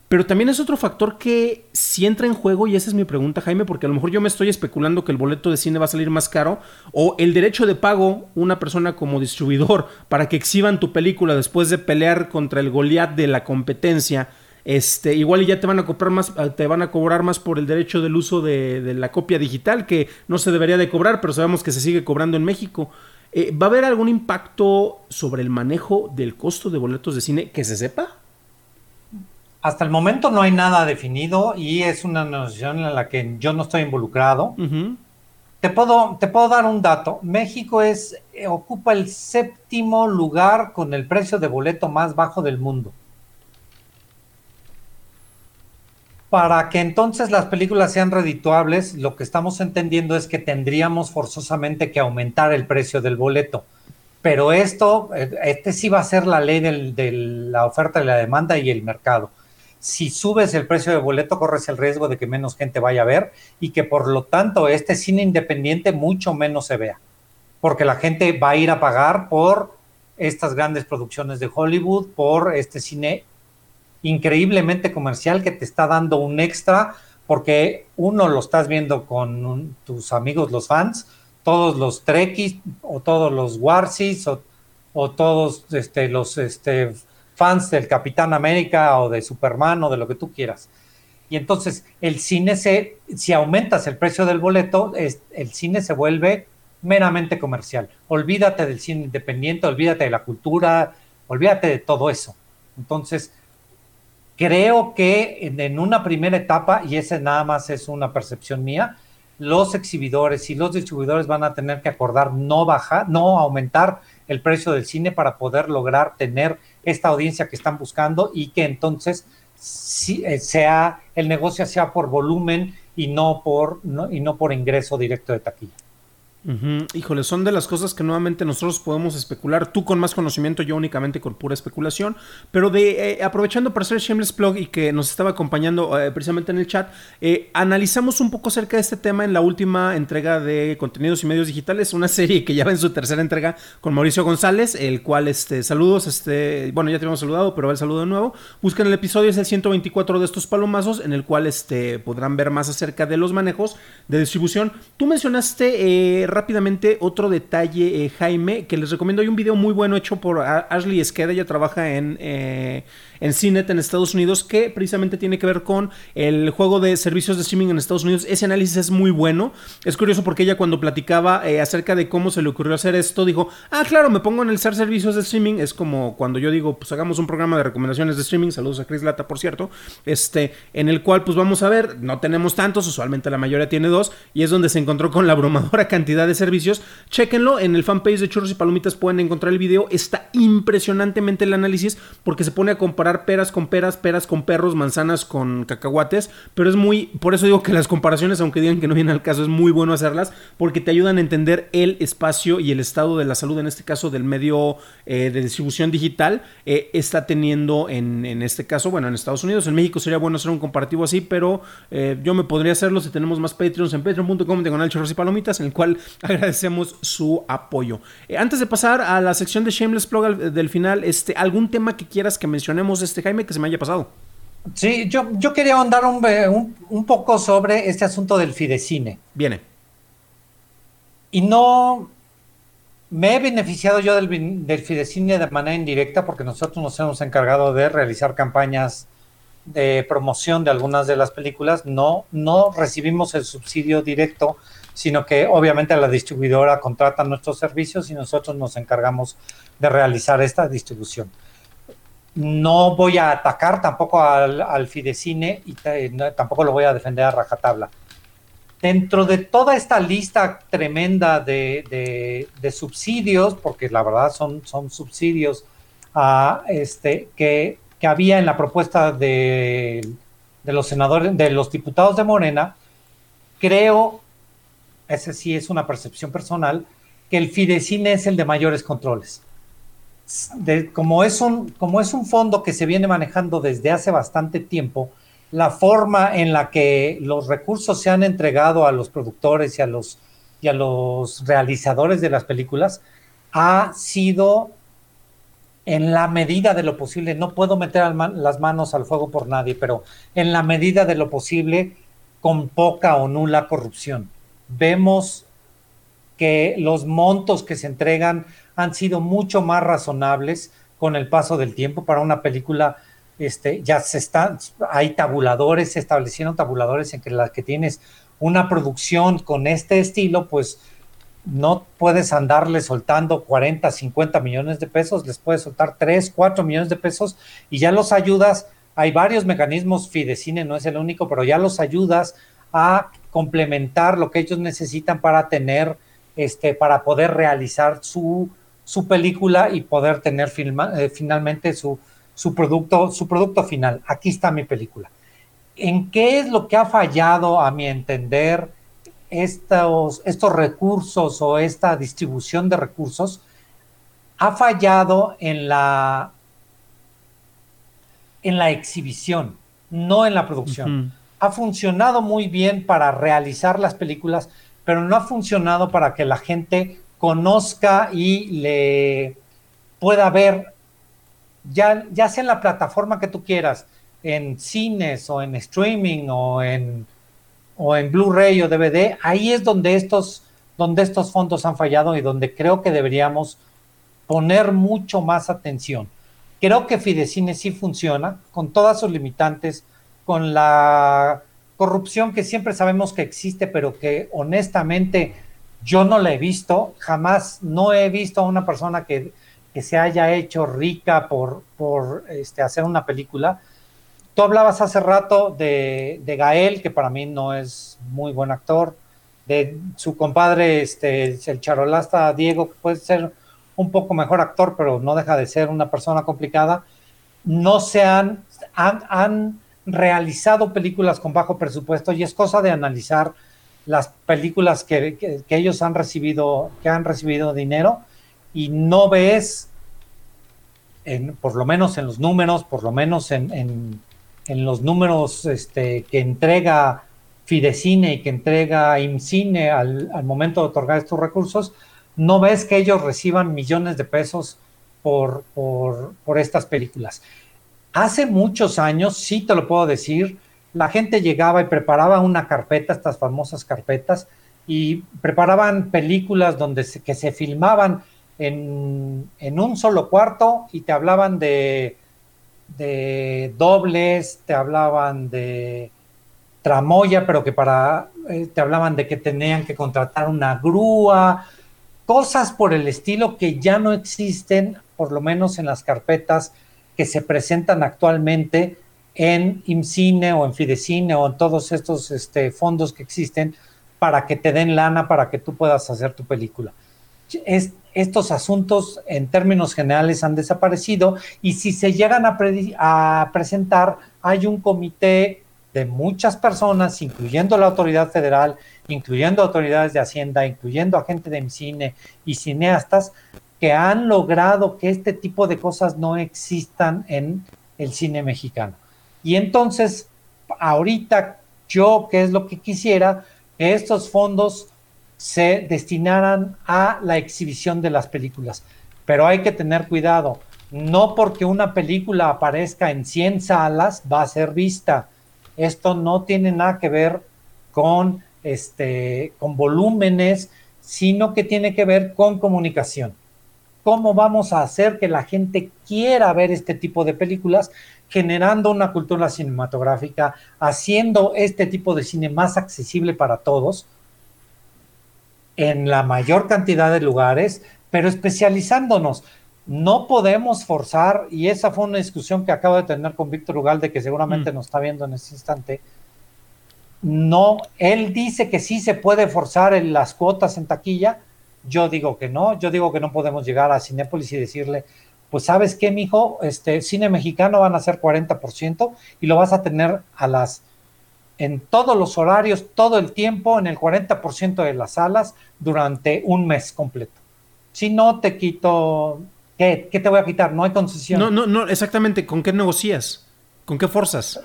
Pero también es otro factor que si entra en juego, y esa es mi pregunta, Jaime, porque a lo mejor yo me estoy especulando que el boleto de cine va a salir más caro, o el derecho de pago, una persona como distribuidor, para que exhiban tu película después de pelear contra el Goliat de la competencia, este, igual ya te van a cobrar más, ah, te van a cobrar más por el derecho del uso de, la copia digital, que no se debería de cobrar, pero sabemos que se sigue cobrando en México. Eh, ¿Va a haber algún impacto sobre el manejo del costo de boletos de cine que se sepa?
Hasta el momento no hay nada definido y es una negociación en la que yo no estoy involucrado. te, puedo, te puedo dar un dato. México es, eh, ocupa el séptimo lugar con el precio de boleto más bajo del mundo. Para que entonces las películas sean redituables, lo que estamos entendiendo es que tendríamos forzosamente que aumentar el precio del boleto. Pero esto, eh, este sí va a ser la ley de la oferta y la demanda y el mercado si subes el precio de boleto corres el riesgo de que menos gente vaya a ver y que por lo tanto este cine independiente mucho menos se vea, porque la gente va a ir a pagar por estas grandes producciones de Hollywood, por este cine increíblemente comercial que te está dando un extra, porque uno lo estás viendo con tus amigos los fans, todos los Trekkies o todos los Warsis o, o todos este, los este, fans del Capitán América o de Superman o de lo que tú quieras. Y entonces el cine se, si aumentas el precio del boleto, el cine se vuelve meramente comercial. Olvídate del cine independiente, olvídate de la cultura, olvídate de todo eso. Entonces, creo que en, en una primera etapa, y esa nada más es una percepción mía, los exhibidores y los distribuidores van a tener que acordar no bajar, no aumentar el precio del cine para poder lograr tener esta audiencia que están buscando y que entonces eh, sea el negocio sea por volumen y no por y no por ingreso directo de taquilla.
Híjole, son de las cosas que nuevamente nosotros podemos especular. Tú con más conocimiento, yo únicamente con pura especulación. Pero de eh, aprovechando para hacer Shameless Plug y que nos estaba acompañando eh, precisamente en el chat, eh, analizamos un poco acerca de este tema en la última entrega de Contenidos y Medios Digitales, una serie que ya va en su tercera entrega con Mauricio González, el cual, este, saludos, este, bueno, ya te hemos saludado, pero el saludo de nuevo. Busquen el episodio, es el 124 de estos palomazos, en el cual este, podrán ver más acerca de los manejos de distribución. Tú mencionaste rápidamente otro detalle, eh, Jaime, que les recomiendo. Hay un video muy bueno hecho por Ashley Esqueda, ella trabaja en, eh, en CNET en Estados Unidos, que precisamente tiene que ver con el juego de servicios de streaming en Estados Unidos. Ese análisis es muy bueno. Es curioso porque ella cuando platicaba eh, acerca de cómo se le ocurrió hacer esto, dijo, ah, claro, me pongo el ser servicios de streaming. Es como cuando yo digo, pues hagamos un programa de recomendaciones de streaming, saludos a Chris Lata, por cierto, este, en el cual pues vamos a ver, no tenemos tantos, usualmente la mayoría tiene dos, y es donde se encontró con la abrumadora cantidad de servicios. Chequenlo, en el fanpage de Churros y Palomitas pueden encontrar el video. Está impresionantemente el análisis porque se pone a comparar peras con peras, peras con perros, manzanas con cacahuates. Pero es muy, por eso digo que las comparaciones, aunque digan que no vienen al caso, es muy bueno hacerlas porque te ayudan a entender el espacio y el estado de la salud, en este caso del medio eh, de distribución digital, eh, está teniendo en, en, este caso, bueno, en Estados Unidos. En México sería bueno hacer un comparativo así, pero eh, yo me podría hacerlo si tenemos más Patreons en patreon.com diagonal chorros y palomitas, en el cual agradecemos su apoyo. Antes de pasar a la sección de Shameless Plug del final, este, ¿algún tema que quieras que mencionemos, este Jaime, que se me haya pasado?
Sí, yo, yo quería ahondar un, un, poco sobre este asunto del Fidecine.
Viene.
Y no me he beneficiado yo del, del Fidecine de manera indirecta porque nosotros nos hemos encargado de realizar campañas de promoción de algunas de las películas. No, no recibimos el subsidio directo sino que obviamente la distribuidora contrata nuestros servicios y nosotros nos encargamos de realizar esta distribución. No voy a atacar tampoco al, Fidecine y tampoco lo voy a defender a rajatabla. Dentro de toda esta lista tremenda de, subsidios, porque la verdad son, subsidios a este, que, había en la propuesta de, de los senadores, de los diputados de Morena, creo, ese sí es una percepción personal, que el Fidecine es el de mayores controles como, es un, como es un fondo que se viene manejando desde hace bastante tiempo, la forma en la que los recursos se han entregado a los productores y a los, y a los realizadores de las películas ha sido en la medida de lo posible, no puedo meter las manos al fuego por nadie, pero en la medida de lo posible, con poca o nula corrupción. Vemos que los montos que se entregan han sido mucho más razonables con el paso del tiempo para una película. Este, ya se están, hay tabuladores, se establecieron tabuladores en que las que tienes una producción con este estilo, pues no puedes andarle soltando 40, 50 millones de pesos, les puedes soltar 3, 4 millones de pesos y ya los ayudas. Hay varios mecanismos, Fidecine no es el único, pero ya los ayudas a complementar lo que ellos necesitan para tener, este, para poder realizar su su película y poder tener eh, finalmente su, su, producto, su producto final. Aquí está mi película. ¿En qué es lo que ha fallado, a mi entender, estos, estos recursos o esta distribución de recursos? Ha fallado en la, en la exhibición, no en la producción. Ha funcionado muy bien para realizar las películas, pero no ha funcionado para que la gente conozca y le pueda ver, ya, ya sea en la plataforma que tú quieras, en cines o en streaming o en, o en Blu-ray o DVD, ahí es donde estos, donde estos fondos han fallado y donde creo que deberíamos poner mucho más atención. Creo que Fidecine sí funciona, con todas sus limitantes, con la corrupción que siempre sabemos que existe, pero que honestamente yo no la he visto, jamás no he visto a una persona que, se haya hecho rica por, por este, hacer una película. Tú hablabas hace rato de, Gael, que para mí no es muy buen actor, de su compadre, este, el charolasta Diego, que puede ser un poco mejor actor, pero no deja de ser una persona complicada. No se han, han, han realizado películas con bajo presupuesto y es cosa de analizar las películas que, ellos han recibido, que han recibido dinero, y no ves, en, por lo menos en los números, por lo menos en, los números este, que entrega Fidecine y que entrega IMCINE al, al, momento de otorgar estos recursos, no ves que ellos reciban millones de pesos por, por, por estas películas. Hace muchos años, sí te lo puedo decir, la gente llegaba y preparaba una carpeta, estas famosas carpetas, y preparaban películas donde se, que se filmaban en, un solo cuarto y te hablaban de, de dobles, te hablaban de tramoya, pero que para, eh, te hablaban de que tenían que contratar una grúa, cosas por el estilo que ya no existen, por lo menos en las carpetas que se presentan actualmente en IMCINE o en Fidecine o en todos estos este, fondos que existen para que te den lana para que tú puedas hacer tu película. estos asuntos en términos generales han desaparecido y si se llegan a, presentar, hay un comité de muchas personas, incluyendo la autoridad federal, incluyendo autoridades de Hacienda, incluyendo gente de IMCINE y cineastas, que han logrado que este tipo de cosas no existan en el cine mexicano. Y entonces, ahorita yo, ¿qué es lo que quisiera? Que estos fondos se destinaran a la exhibición de las películas. Pero hay que tener cuidado. No porque una película aparezca en 100 salas va a ser vista. Esto no tiene nada que ver con, este, con volúmenes, sino que tiene que ver con comunicación. ¿Cómo vamos a hacer que la gente quiera ver este tipo de películas generando una cultura cinematográfica, haciendo este tipo de cine más accesible para todos en la mayor cantidad de lugares, pero especializándonos. no podemos forzar, y esa fue una discusión que acabo de tener con Víctor Ugalde, que seguramente mm. nos está viendo en este instante. No, él dice que sí se puede forzar en las cuotas en taquilla. Yo digo que no, yo digo que no podemos llegar a Cinépolis y decirle, pues sabes qué, mijo, este cine mexicano van a ser 40% y lo vas a tener a las en todos los horarios, todo el tiempo, en el 40% de las salas durante un mes completo. Si no te quito, ¿qué, ¿qué, te voy a quitar? No hay concesión.
No, no, no, exactamente. ¿Con qué negocias? ¿Con qué fuerzas?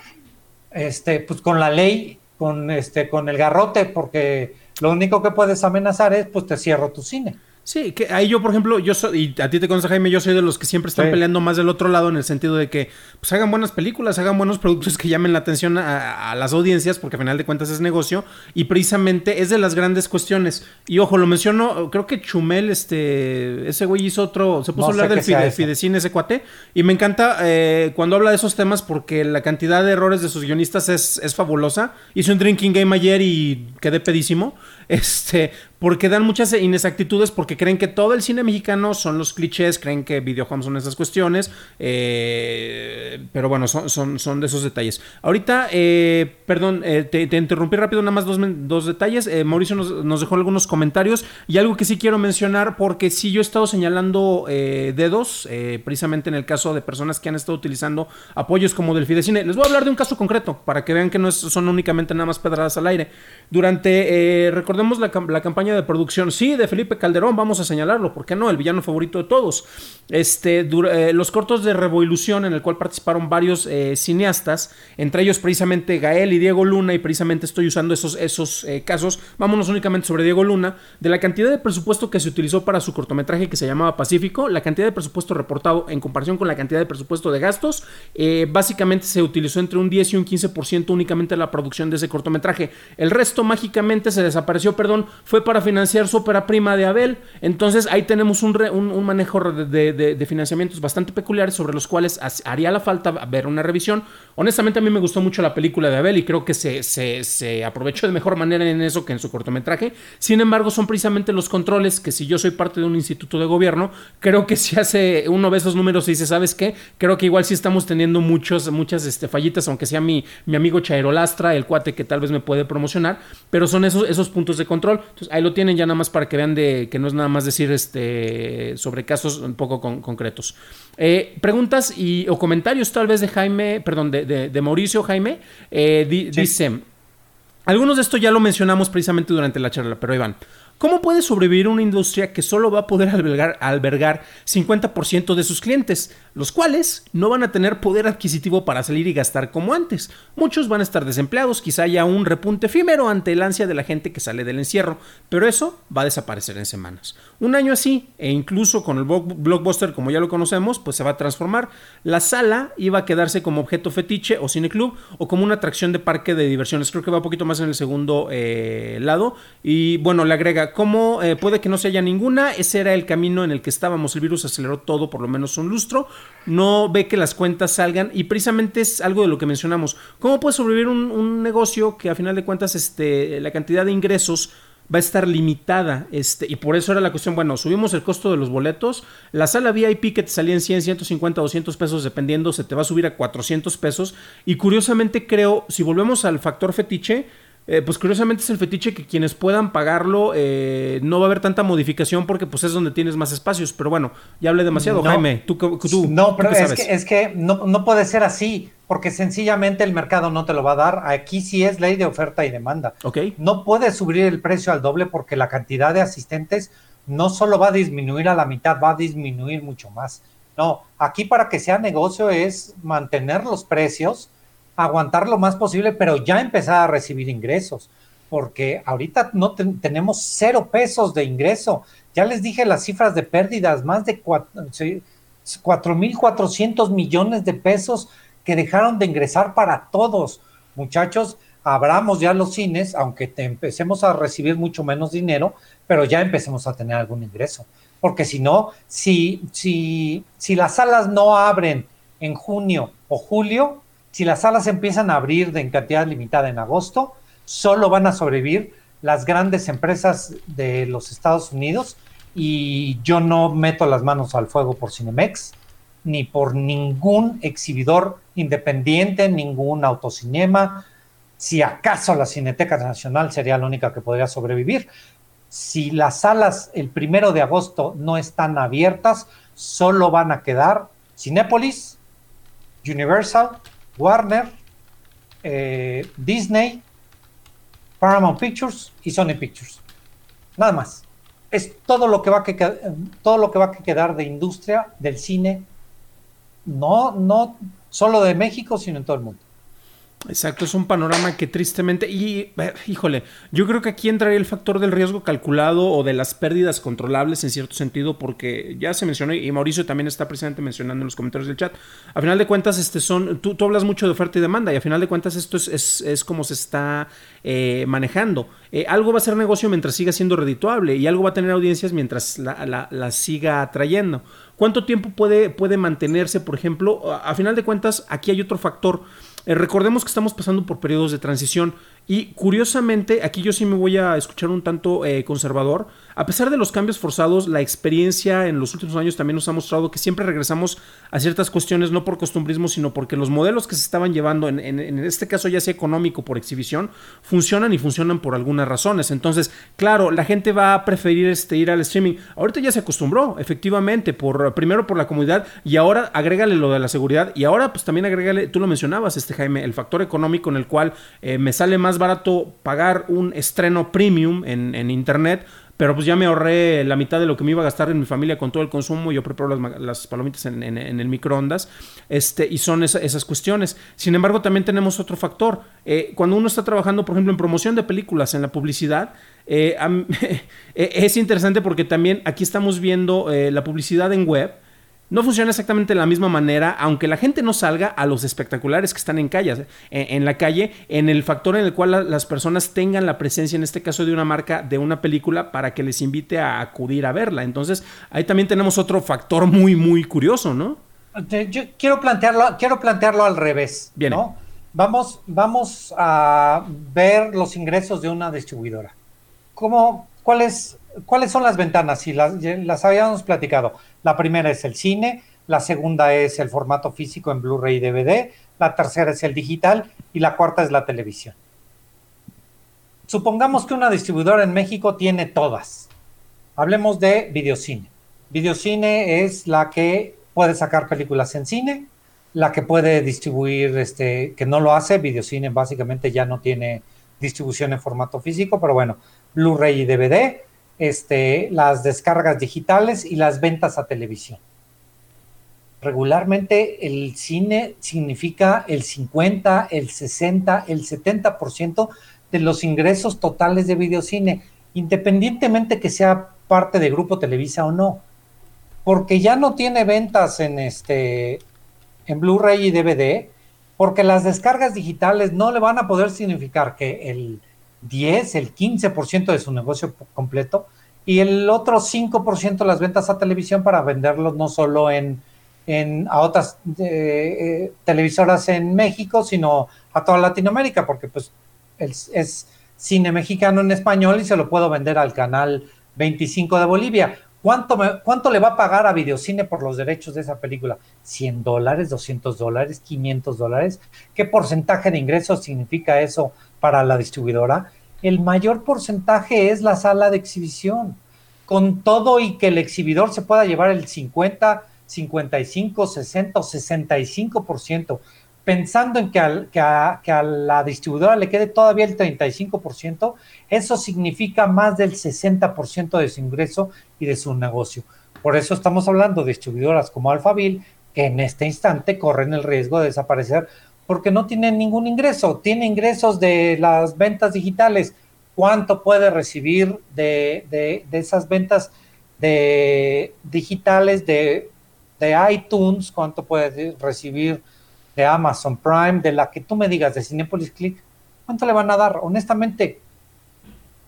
Este, pues con la ley, con este, con el garrote, porque lo único que puedes amenazar es, pues te cierro tu cine.
Sí, que ahí yo, por ejemplo, yo soy, y a ti te conoce Jaime, yo soy de los que siempre están peleando más del otro lado en el sentido de que pues hagan buenas películas, hagan buenos productos que llamen la atención a, las audiencias, porque al final de cuentas es negocio, y precisamente es de las grandes cuestiones. Y ojo, lo menciono, creo que Chumel, este, ese güey hizo otro, se puso a hablar del Fidecine, ese cuate, y me encanta eh, cuando habla de esos temas porque la cantidad de errores de sus guionistas es, es fabulosa. Hice un drinking game ayer y quedé pedísimo. Este, porque dan muchas inexactitudes, porque creen que todo el cine mexicano son los clichés, creen que videojuegos son esas cuestiones, eh, pero bueno, son, son, son, de esos detalles. Ahorita, eh, perdón, eh, te, interrumpí rápido, nada más dos, dos detalles. Mauricio nos, nos, dejó algunos comentarios y algo que sí quiero mencionar, porque sí yo he estado señalando dedos, precisamente en el caso de personas que han estado utilizando apoyos como del Fidecine. Les voy a hablar de un caso concreto, para que vean que no son únicamente nada más pedradas al aire. Durante, recordemos la, la campaña de producción, sí, de Felipe Calderón, vamos a señalarlo, ¿por qué no? El villano favorito de todos. Este, eh, los cortos de Revolución, en el cual participaron varios eh, cineastas, entre ellos precisamente Gael y Diego Luna, y precisamente estoy usando esos, esos eh, casos, vámonos únicamente sobre Diego Luna, de la cantidad de presupuesto que se utilizó para su cortometraje que se llamaba Pacífico, la cantidad de presupuesto reportado en comparación con la cantidad de presupuesto de gastos, básicamente se utilizó entre un 10 y un 15% únicamente la producción de ese cortometraje. El resto mágicamente se desapareció, perdón, fue para financiar su ópera prima de Abel. Entonces ahí tenemos un, un, manejo de, financiamientos bastante peculiares sobre los cuales haría la falta ver una revisión. Honestamente a mí me gustó mucho la película de Abel y creo que se, se, aprovechó de mejor manera en eso que en su cortometraje. Sin embargo, son precisamente los controles que si yo soy parte de un instituto de gobierno, creo que si hace uno ve esos números y dice, ¿sabes qué? Creo que igual sí estamos teniendo muchos, muchas este, fallitas, aunque sea mi, mi amigo Chairo Lastra, el cuate que tal vez me puede promocionar, pero son esos, esos puntos de control. Entonces ahí lo tienen ya nada más para que vean de que no es nada más decir este sobre casos un poco concretos. Eh, preguntas y o comentarios tal vez de Jaime, perdón, de, Mauricio Jaime, eh, dice, algunos de esto ya lo mencionamos precisamente durante la charla, pero Iván, ¿Cómo puede sobrevivir una industria que solo va a poder albergar, albergar 50% de sus clientes, los cuales no van a tener poder adquisitivo para salir y gastar como antes? Muchos van a estar desempleados, quizá haya un repunte efímero ante el ansia de la gente que sale del encierro, pero eso va a desaparecer en semanas. Un año así, e incluso con el blockbuster como ya lo conocemos, pues se va a transformar. La sala iba a quedarse como objeto fetiche o cineclub o como una atracción de parque de diversiones. Creo que va un poquito más en el segundo eh, lado. Y bueno, le agrega ¿Cómo eh, puede que no se haya ninguna? Ese era el camino en el que estábamos. El virus aceleró todo por lo menos un lustro. No ve que las cuentas salgan y precisamente es algo de lo que mencionamos. ¿Cómo puede sobrevivir un, negocio que a final de cuentas este, la cantidad de ingresos va a estar limitada. Este, y por eso era la cuestión, bueno, subimos el costo de los boletos, la sala VIP que te salía en 100, 150, 200 pesos dependiendo, se te va a subir a 400 pesos. Y curiosamente creo, si volvemos al factor fetiche, eh, pues curiosamente es el fetiche que quienes puedan pagarlo eh, no va a haber tanta modificación porque pues es donde tienes más espacios. Pero bueno, ya hablé demasiado, Jaime. ¿tú, tú,
no, pero es que, es que no, no, puede ser así porque sencillamente el mercado no te lo va a dar. Aquí sí es ley de oferta y demanda.
Okay.
No puedes subir el precio al doble porque la cantidad de asistentes no solo va a disminuir a la mitad, va a disminuir mucho más. No, aquí para que sea negocio es mantener los precios aguantar lo más posible, pero ya empezar a recibir ingresos, porque ahorita no tenemos cero pesos de ingreso. Ya les dije las cifras de pérdidas, más de 4.400 millones de pesos que dejaron de ingresar para todos. Muchachos, abramos ya los cines, aunque empecemos a recibir mucho menos dinero, pero ya empecemos a tener algún ingreso. Porque si no, si, si, si las salas no abren en junio o julio, si las salas empiezan a abrir de en cantidad limitada en agosto, solo van a sobrevivir las grandes empresas de los Estados Unidos y yo no meto las manos al fuego por Cinemex, ni por ningún exhibidor independiente, ningún autocinema. Si acaso la Cineteca Nacional sería la única que podría sobrevivir. Si las salas el primero de agosto no están abiertas, solo van a quedar Cinépolis, Universal, Warner, eh, Disney, Paramount Pictures y Sony Pictures. Nada más. Es todo lo que va a, todo lo que va a quedar de industria del cine no, no solo de México, sino en todo el mundo.
Exacto, es un panorama que tristemente, y eh, híjole, yo creo que aquí entraría el factor del riesgo calculado o de las pérdidas controlables en cierto sentido, porque ya se mencionó, y Mauricio también está presente mencionando en los comentarios del chat, a final de cuentas, este son, tú, hablas mucho de oferta y demanda, y a final de cuentas esto es, es, es como se está eh, manejando. Eh, algo va a ser negocio mientras siga siendo redituable, y algo va a tener audiencias mientras la, la, la siga atrayendo. ¿Cuánto tiempo puede, puede mantenerse, por ejemplo? A final de cuentas, aquí hay otro factor eh, recordemos que estamos pasando por periodos de transición y curiosamente, aquí yo sí me voy a escuchar un tanto eh, conservador. A pesar de los cambios forzados, la experiencia en los últimos años también nos ha mostrado que siempre regresamos a ciertas cuestiones, no por costumbrismo, sino porque los modelos que se estaban llevando, en, en, este caso ya sea económico por exhibición, funcionan y funcionan por algunas razones. Entonces, claro, la gente va a preferir este, ir al streaming. Ahorita ya se acostumbró, efectivamente, por primero por la comodidad y ahora agrégale lo de la seguridad y ahora pues también agrégale, tú lo mencionabas, este Jaime, el factor económico en el cual eh, me sale más barato pagar un estreno premium en, en, internet, pero pues ya me ahorré la mitad de lo que me iba a gastar en mi familia con todo el consumo. Yo preparo las, las palomitas en, en, en, el microondas, este, y son esa, esas cuestiones. Sin embargo, también tenemos otro factor. Eh, cuando uno está trabajando, por ejemplo, en promoción de películas, en la publicidad, eh, es interesante porque también aquí estamos viendo eh, la publicidad en web no funciona exactamente de la misma manera, aunque la gente no salga a los espectaculares que están en, calles, en, en la calle, en el factor en el cual la, las personas tengan la presencia, en este caso de una marca, de una película, para que les invite a acudir a verla. Entonces, ahí también tenemos otro factor muy, muy curioso, ¿no?
Yo quiero plantearlo, quiero plantearlo al revés.
Bien.
¿no? Vamos, vamos a ver los ingresos de una distribuidora. ¿Cómo, cuáles, ¿Cuáles son las ventanas? Si las, las habíamos platicado. La primera es el cine, la segunda es el formato físico en Blu-ray y DVD, la tercera es el digital y la cuarta es la televisión. Supongamos que una distribuidora en México tiene todas. Hablemos de videocine. Videocine es la que puede sacar películas en cine, la que puede distribuir, este, que no lo hace, videocine básicamente ya no tiene distribución en formato físico, pero bueno, Blu-ray y DVD, este, las descargas digitales y las ventas a televisión. Regularmente el cine significa el 50, el 60, el 70% de los ingresos totales de videocine, independientemente que sea parte de Grupo Televisa o no, porque ya no tiene ventas en este en Blu-ray y DVD, porque las descargas digitales no le van a poder significar que el 10, el 15% de su negocio completo y el otro 5% las ventas a televisión para venderlos no solo en, en a otras eh, eh, televisoras en México, sino a toda Latinoamérica, porque pues es, cine mexicano en español y se lo puedo vender al canal 25 de Bolivia. ¿Cuánto, ¿Cuánto le va a pagar a Videocine por los derechos de esa película? ¿100 dólares, 200 dólares, 500 dólares? ¿Qué porcentaje de ingresos significa eso para la distribuidora? el mayor porcentaje es la sala de exhibición. Con todo y que el exhibidor se pueda llevar el 50, 55, 60 o 65%, pensando en que, al, que, a, que a la distribuidora le quede todavía el 35%, eso significa más del 60% de su ingreso y de su negocio. Por eso estamos hablando de distribuidoras como Alphaville, que en este instante corren el riesgo de desaparecer porque no tienen ningún ingreso. Tiene ingresos de las ventas digitales. ¿Cuánto puede recibir de, de, de esas ventas de digitales de, de, iTunes? ¿Cuánto puede recibir de Amazon Prime? De la que tú me digas, de Cinepolis Click. ¿Cuánto le van a dar? Honestamente,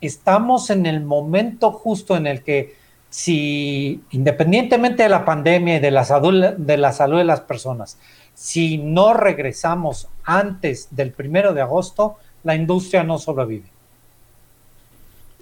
estamos en el momento justo en el que si independientemente de la pandemia y de la salud de, la salud de las personas, si no regresamos antes del primero de agosto, la industria no sobrevive.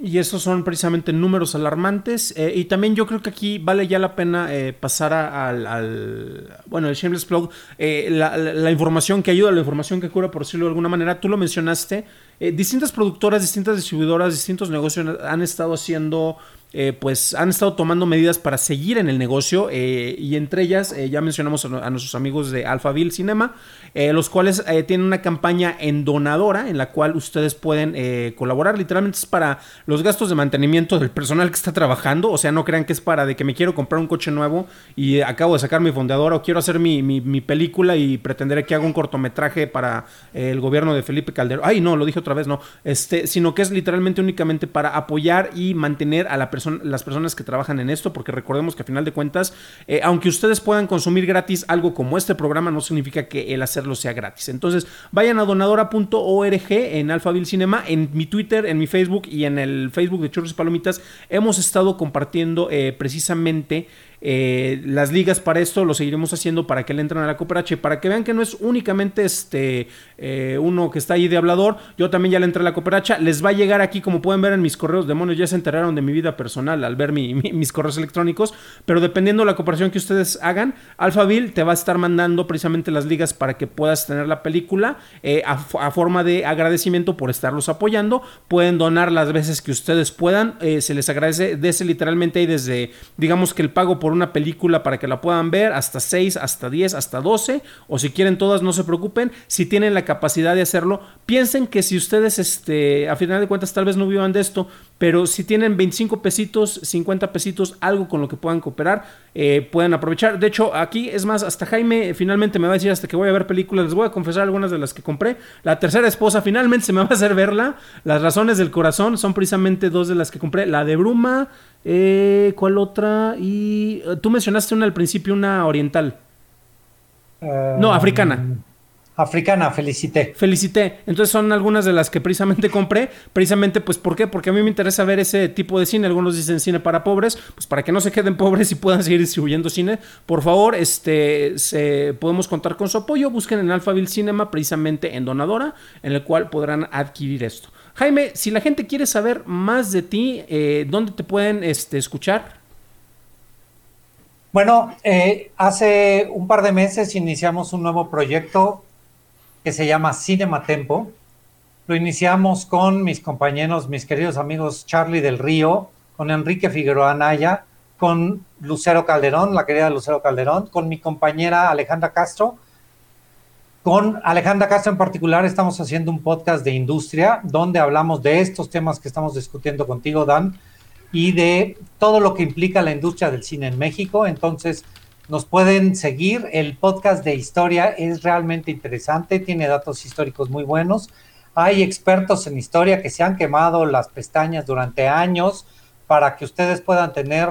Y esos son precisamente números alarmantes. Eh, y también yo creo que aquí vale ya la pena eh, pasar al, Bueno, el Shameless Plug. Eh, la, información que ayuda, la información que cura, por decirlo de alguna manera. Tú lo mencionaste. distintas productoras, distintas distribuidoras, distintos negocios han estado haciendo eh, pues han estado tomando medidas para seguir en el negocio eh, y entre ellas eh, ya mencionamos a, nuestros amigos de Alphaville Cinema, los cuales tienen una campaña en donadora en la cual ustedes pueden colaborar, literalmente es para los gastos de mantenimiento del personal que está trabajando, o sea, no crean que es para de que me quiero comprar un coche nuevo y acabo de sacar mi fondeadora o quiero hacer mi, mi película y pretenderé que haga un cortometraje para el gobierno de Felipe Calderón, ay no, lo dije otra vez, no, este, sino que es literalmente únicamente para apoyar y mantener a la persona las personas que trabajan en esto, porque recordemos que a final de cuentas, eh, aunque ustedes puedan consumir gratis algo como este programa, no significa que el hacerlo sea gratis. Entonces, vayan a donadora.org en Alphaville Cinema, en mi Twitter, en mi Facebook y en el Facebook de Churros y Palomitas, hemos estado compartiendo eh, precisamente eh, las ligas para esto lo seguiremos haciendo para que le entren a la cooperacha para que vean que no es únicamente este eh, uno que está ahí de hablador. Yo también ya le entré a la cooperacha. Les va a llegar aquí, como pueden ver en mis correos, demonios, ya se enteraron de mi vida personal al ver mis correos electrónicos. Pero dependiendo de la cooperación que ustedes hagan, Alphaville te va a estar mandando precisamente las ligas para que puedas tener la película eh, a, forma de agradecimiento por estarlos apoyando. Pueden donar las veces que ustedes puedan. se les agradece desde literalmente ahí desde, digamos que el pago por una película para que la puedan ver, hasta 6, hasta 10, hasta 12, o si quieren todas, no se preocupen, si tienen la capacidad de hacerlo, piensen que si ustedes, este, a final de cuentas, tal vez no vivan de esto, pero si tienen 25 pesitos, 50 pesitos, algo con lo que puedan cooperar, eh, pueden aprovechar. De hecho, aquí es más, hasta Jaime finalmente me va a decir hasta que voy a ver películas, les voy a confesar algunas de las que compré. La tercera esposa finalmente se me va a hacer verla. Las razones del corazón son precisamente dos de las que compré. La de Bruma, eh, ¿cuál otra? Y eh, tú mencionaste una al principio, una oriental. no, africana.
Africana, felicité.
Felicité. Entonces son algunas de las que precisamente compré. Precisamente, pues, ¿por qué? Porque a mí me interesa ver ese tipo de cine. Algunos dicen cine para pobres. Pues para que no se queden pobres y puedan seguir distribuyendo cine. Por favor, este, se, podemos contar con su apoyo. Busquen en Alphaville Cinema, precisamente en Donadora, en el cual podrán adquirir esto. Jaime, si la gente quiere saber más de ti, eh, ¿dónde te pueden este, escuchar?
Bueno, eh, hace un par de meses iniciamos un nuevo proyecto que se llama Cinema Tempo. Lo iniciamos con mis compañeros, mis queridos amigos Charlie del Río, con Enrique Figueroa Anaya, con Lucero Calderón, la querida Lucero Calderón, con mi compañera Alejandra Castro. Con Alejandra Castro en particular estamos haciendo un podcast de industria donde hablamos de estos temas que estamos discutiendo contigo, Dan, y de todo lo que implica la industria del cine en México. Entonces, nos pueden seguir. El podcast de historia es realmente interesante, tiene datos históricos muy buenos. Hay expertos en historia que se han quemado las pestañas durante años para que ustedes puedan tener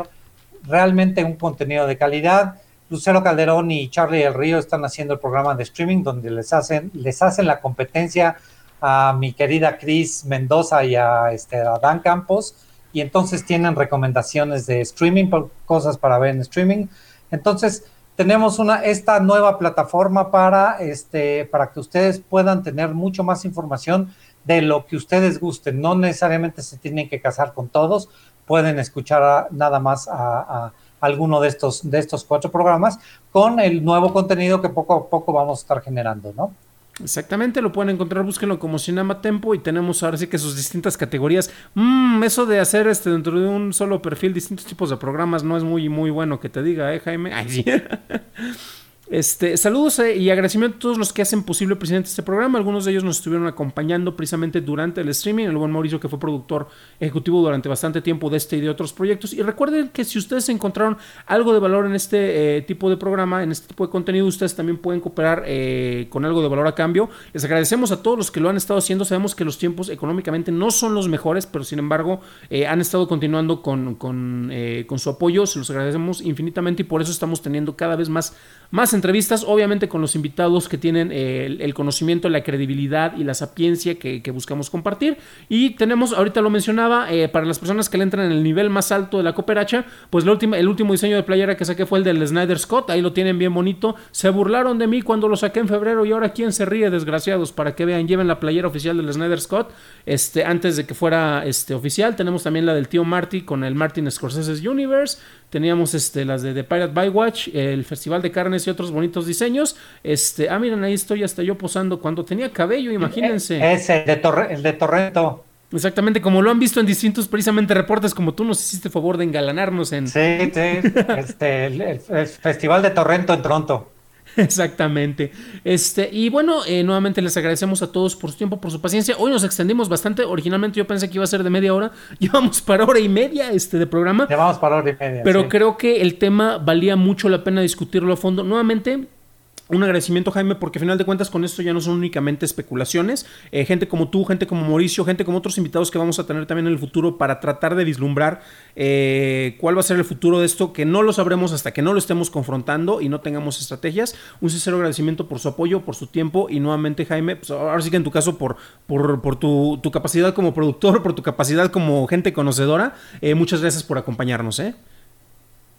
realmente un contenido de calidad. Lucero Calderón y Charlie del Río están haciendo el programa de streaming donde les hacen, les hacen la competencia a mi querida Cris Mendoza y a, este, a Dan Campos. Y entonces tienen recomendaciones de streaming, cosas para ver en streaming. Entonces, tenemos una, esta nueva plataforma para, este, para que ustedes puedan tener mucho más información de lo que ustedes gusten. No necesariamente se tienen que casar con todos, pueden escuchar nada más a, a, alguno de estos, de estos cuatro programas con el nuevo contenido que poco a poco vamos a estar generando, ¿no?
Exactamente, lo pueden encontrar, búsquenlo como Cinema Tempo y tenemos ahora sí que sus distintas categorías. Mmm, eso de hacer este dentro de un solo perfil distintos tipos de programas no es muy muy bueno que te diga, ¿eh, Jaime? Ay, sí. Este, saludos eh, y agradecimiento a todos los que hacen posible precisamente este programa. Algunos de ellos nos estuvieron acompañando precisamente durante el streaming. El buen Mauricio, que fue productor ejecutivo durante bastante tiempo de este y de otros proyectos. Y recuerden que si ustedes encontraron algo de valor en este eh, tipo de programa, en este tipo de contenido, ustedes también pueden cooperar eh, con algo de valor a cambio. Les agradecemos a todos los que lo han estado haciendo. Sabemos que los tiempos económicamente no son los mejores, pero sin embargo han estado continuando con, con, con, su apoyo. Se los agradecemos infinitamente y por eso estamos teniendo cada vez más, más entrevistas, obviamente con los invitados que tienen el, conocimiento, la credibilidad y la sapiencia que, buscamos compartir. Y tenemos, ahorita lo mencionaba, para las personas que le entran en el nivel más alto de la cooperacha, pues el último diseño de playera que saqué fue el del Snyder Scott, ahí lo tienen bien bonito. Se burlaron de mí cuando lo saqué en febrero y ahora quién se ríe, desgraciados, para que vean, lleven la playera oficial del Snyder Scott, este, antes de que fuera este, oficial. Tenemos también la del tío Marty con el Martin Scorsese's Universe. Teníamos este, las de The Pirate by Watch, el Festival de Carnes y otros bonitos diseños. Este, ah, miren, ahí estoy hasta yo posando cuando tenía cabello, imagínense.
Es el de, Torre, el de Torrento.
Exactamente, como lo han visto en distintos precisamente reportes, como tú nos hiciste favor de engalanarnos en...
Sí, sí, este, el, Festival de Torrento en Toronto.
Exactamente. Este, y bueno, eh, nuevamente les agradecemos a todos por su tiempo, por su paciencia. Hoy nos extendimos bastante. Originalmente yo pensé que iba a ser de media hora. Llevamos para hora y media este de programa.
Llevamos para hora y media.
Pero creo que el tema valía mucho la pena discutirlo a fondo. Nuevamente, un agradecimiento, Jaime, porque al final de cuentas con esto ya no son únicamente especulaciones. Eh, gente como tú, gente como Mauricio, gente como otros invitados que vamos a tener también en el futuro para tratar de vislumbrar eh, cuál va a ser el futuro de esto, que no lo sabremos hasta que no lo estemos confrontando y no tengamos estrategias. Un sincero agradecimiento por su apoyo, por su tiempo y nuevamente, Jaime, pues ahora sí que en tu caso por, por, tu, capacidad como productor, por tu capacidad como gente conocedora. Eh, muchas gracias por acompañarnos.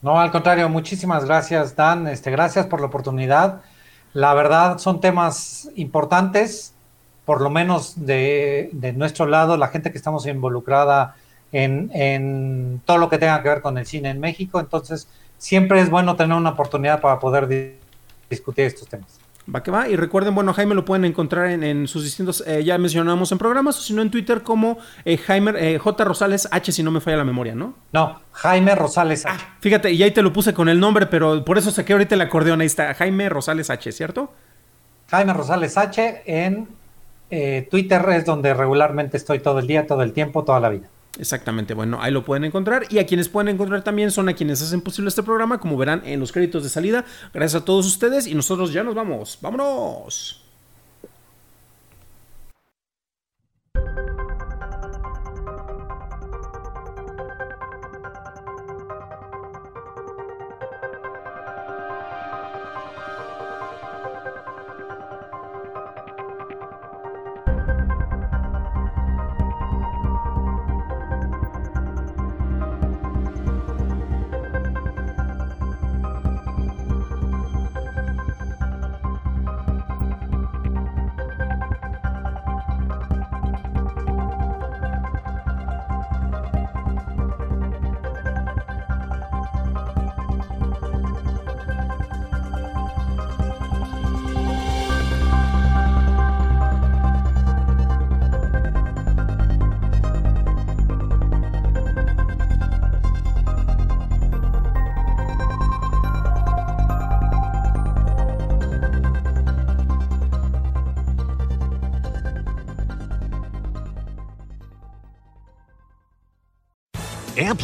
No, al contrario, muchísimas gracias, Dan. Este, gracias por la oportunidad. La verdad son temas importantes, por lo menos de, nuestro lado, la gente que estamos involucrada en, todo lo que tenga que ver con el cine en México. Entonces, siempre es bueno tener una oportunidad para poder discutir estos temas.
Va que va. Y recuerden, bueno, Jaime lo pueden encontrar en, sus distintos, eh, ya mencionamos en programas, o si no en Twitter como eh, Jaime eh, J. Rosales H, si no me falla la memoria, ¿no?
No, Jaime Rosales H.
Ah, fíjate, y ahí te lo puse con el nombre, pero por eso saqué ahorita el acordeón. Ahí está, Jaime Rosales H, ¿cierto?
Jaime Rosales H en Twitter es donde regularmente estoy todo el día, todo el tiempo, toda la vida.
Exactamente, bueno, ahí lo pueden encontrar. Y a quienes pueden encontrar también son a quienes hacen posible este programa, como verán en los créditos de salida. Gracias a todos ustedes y nosotros ya nos vamos. ¡Vámonos!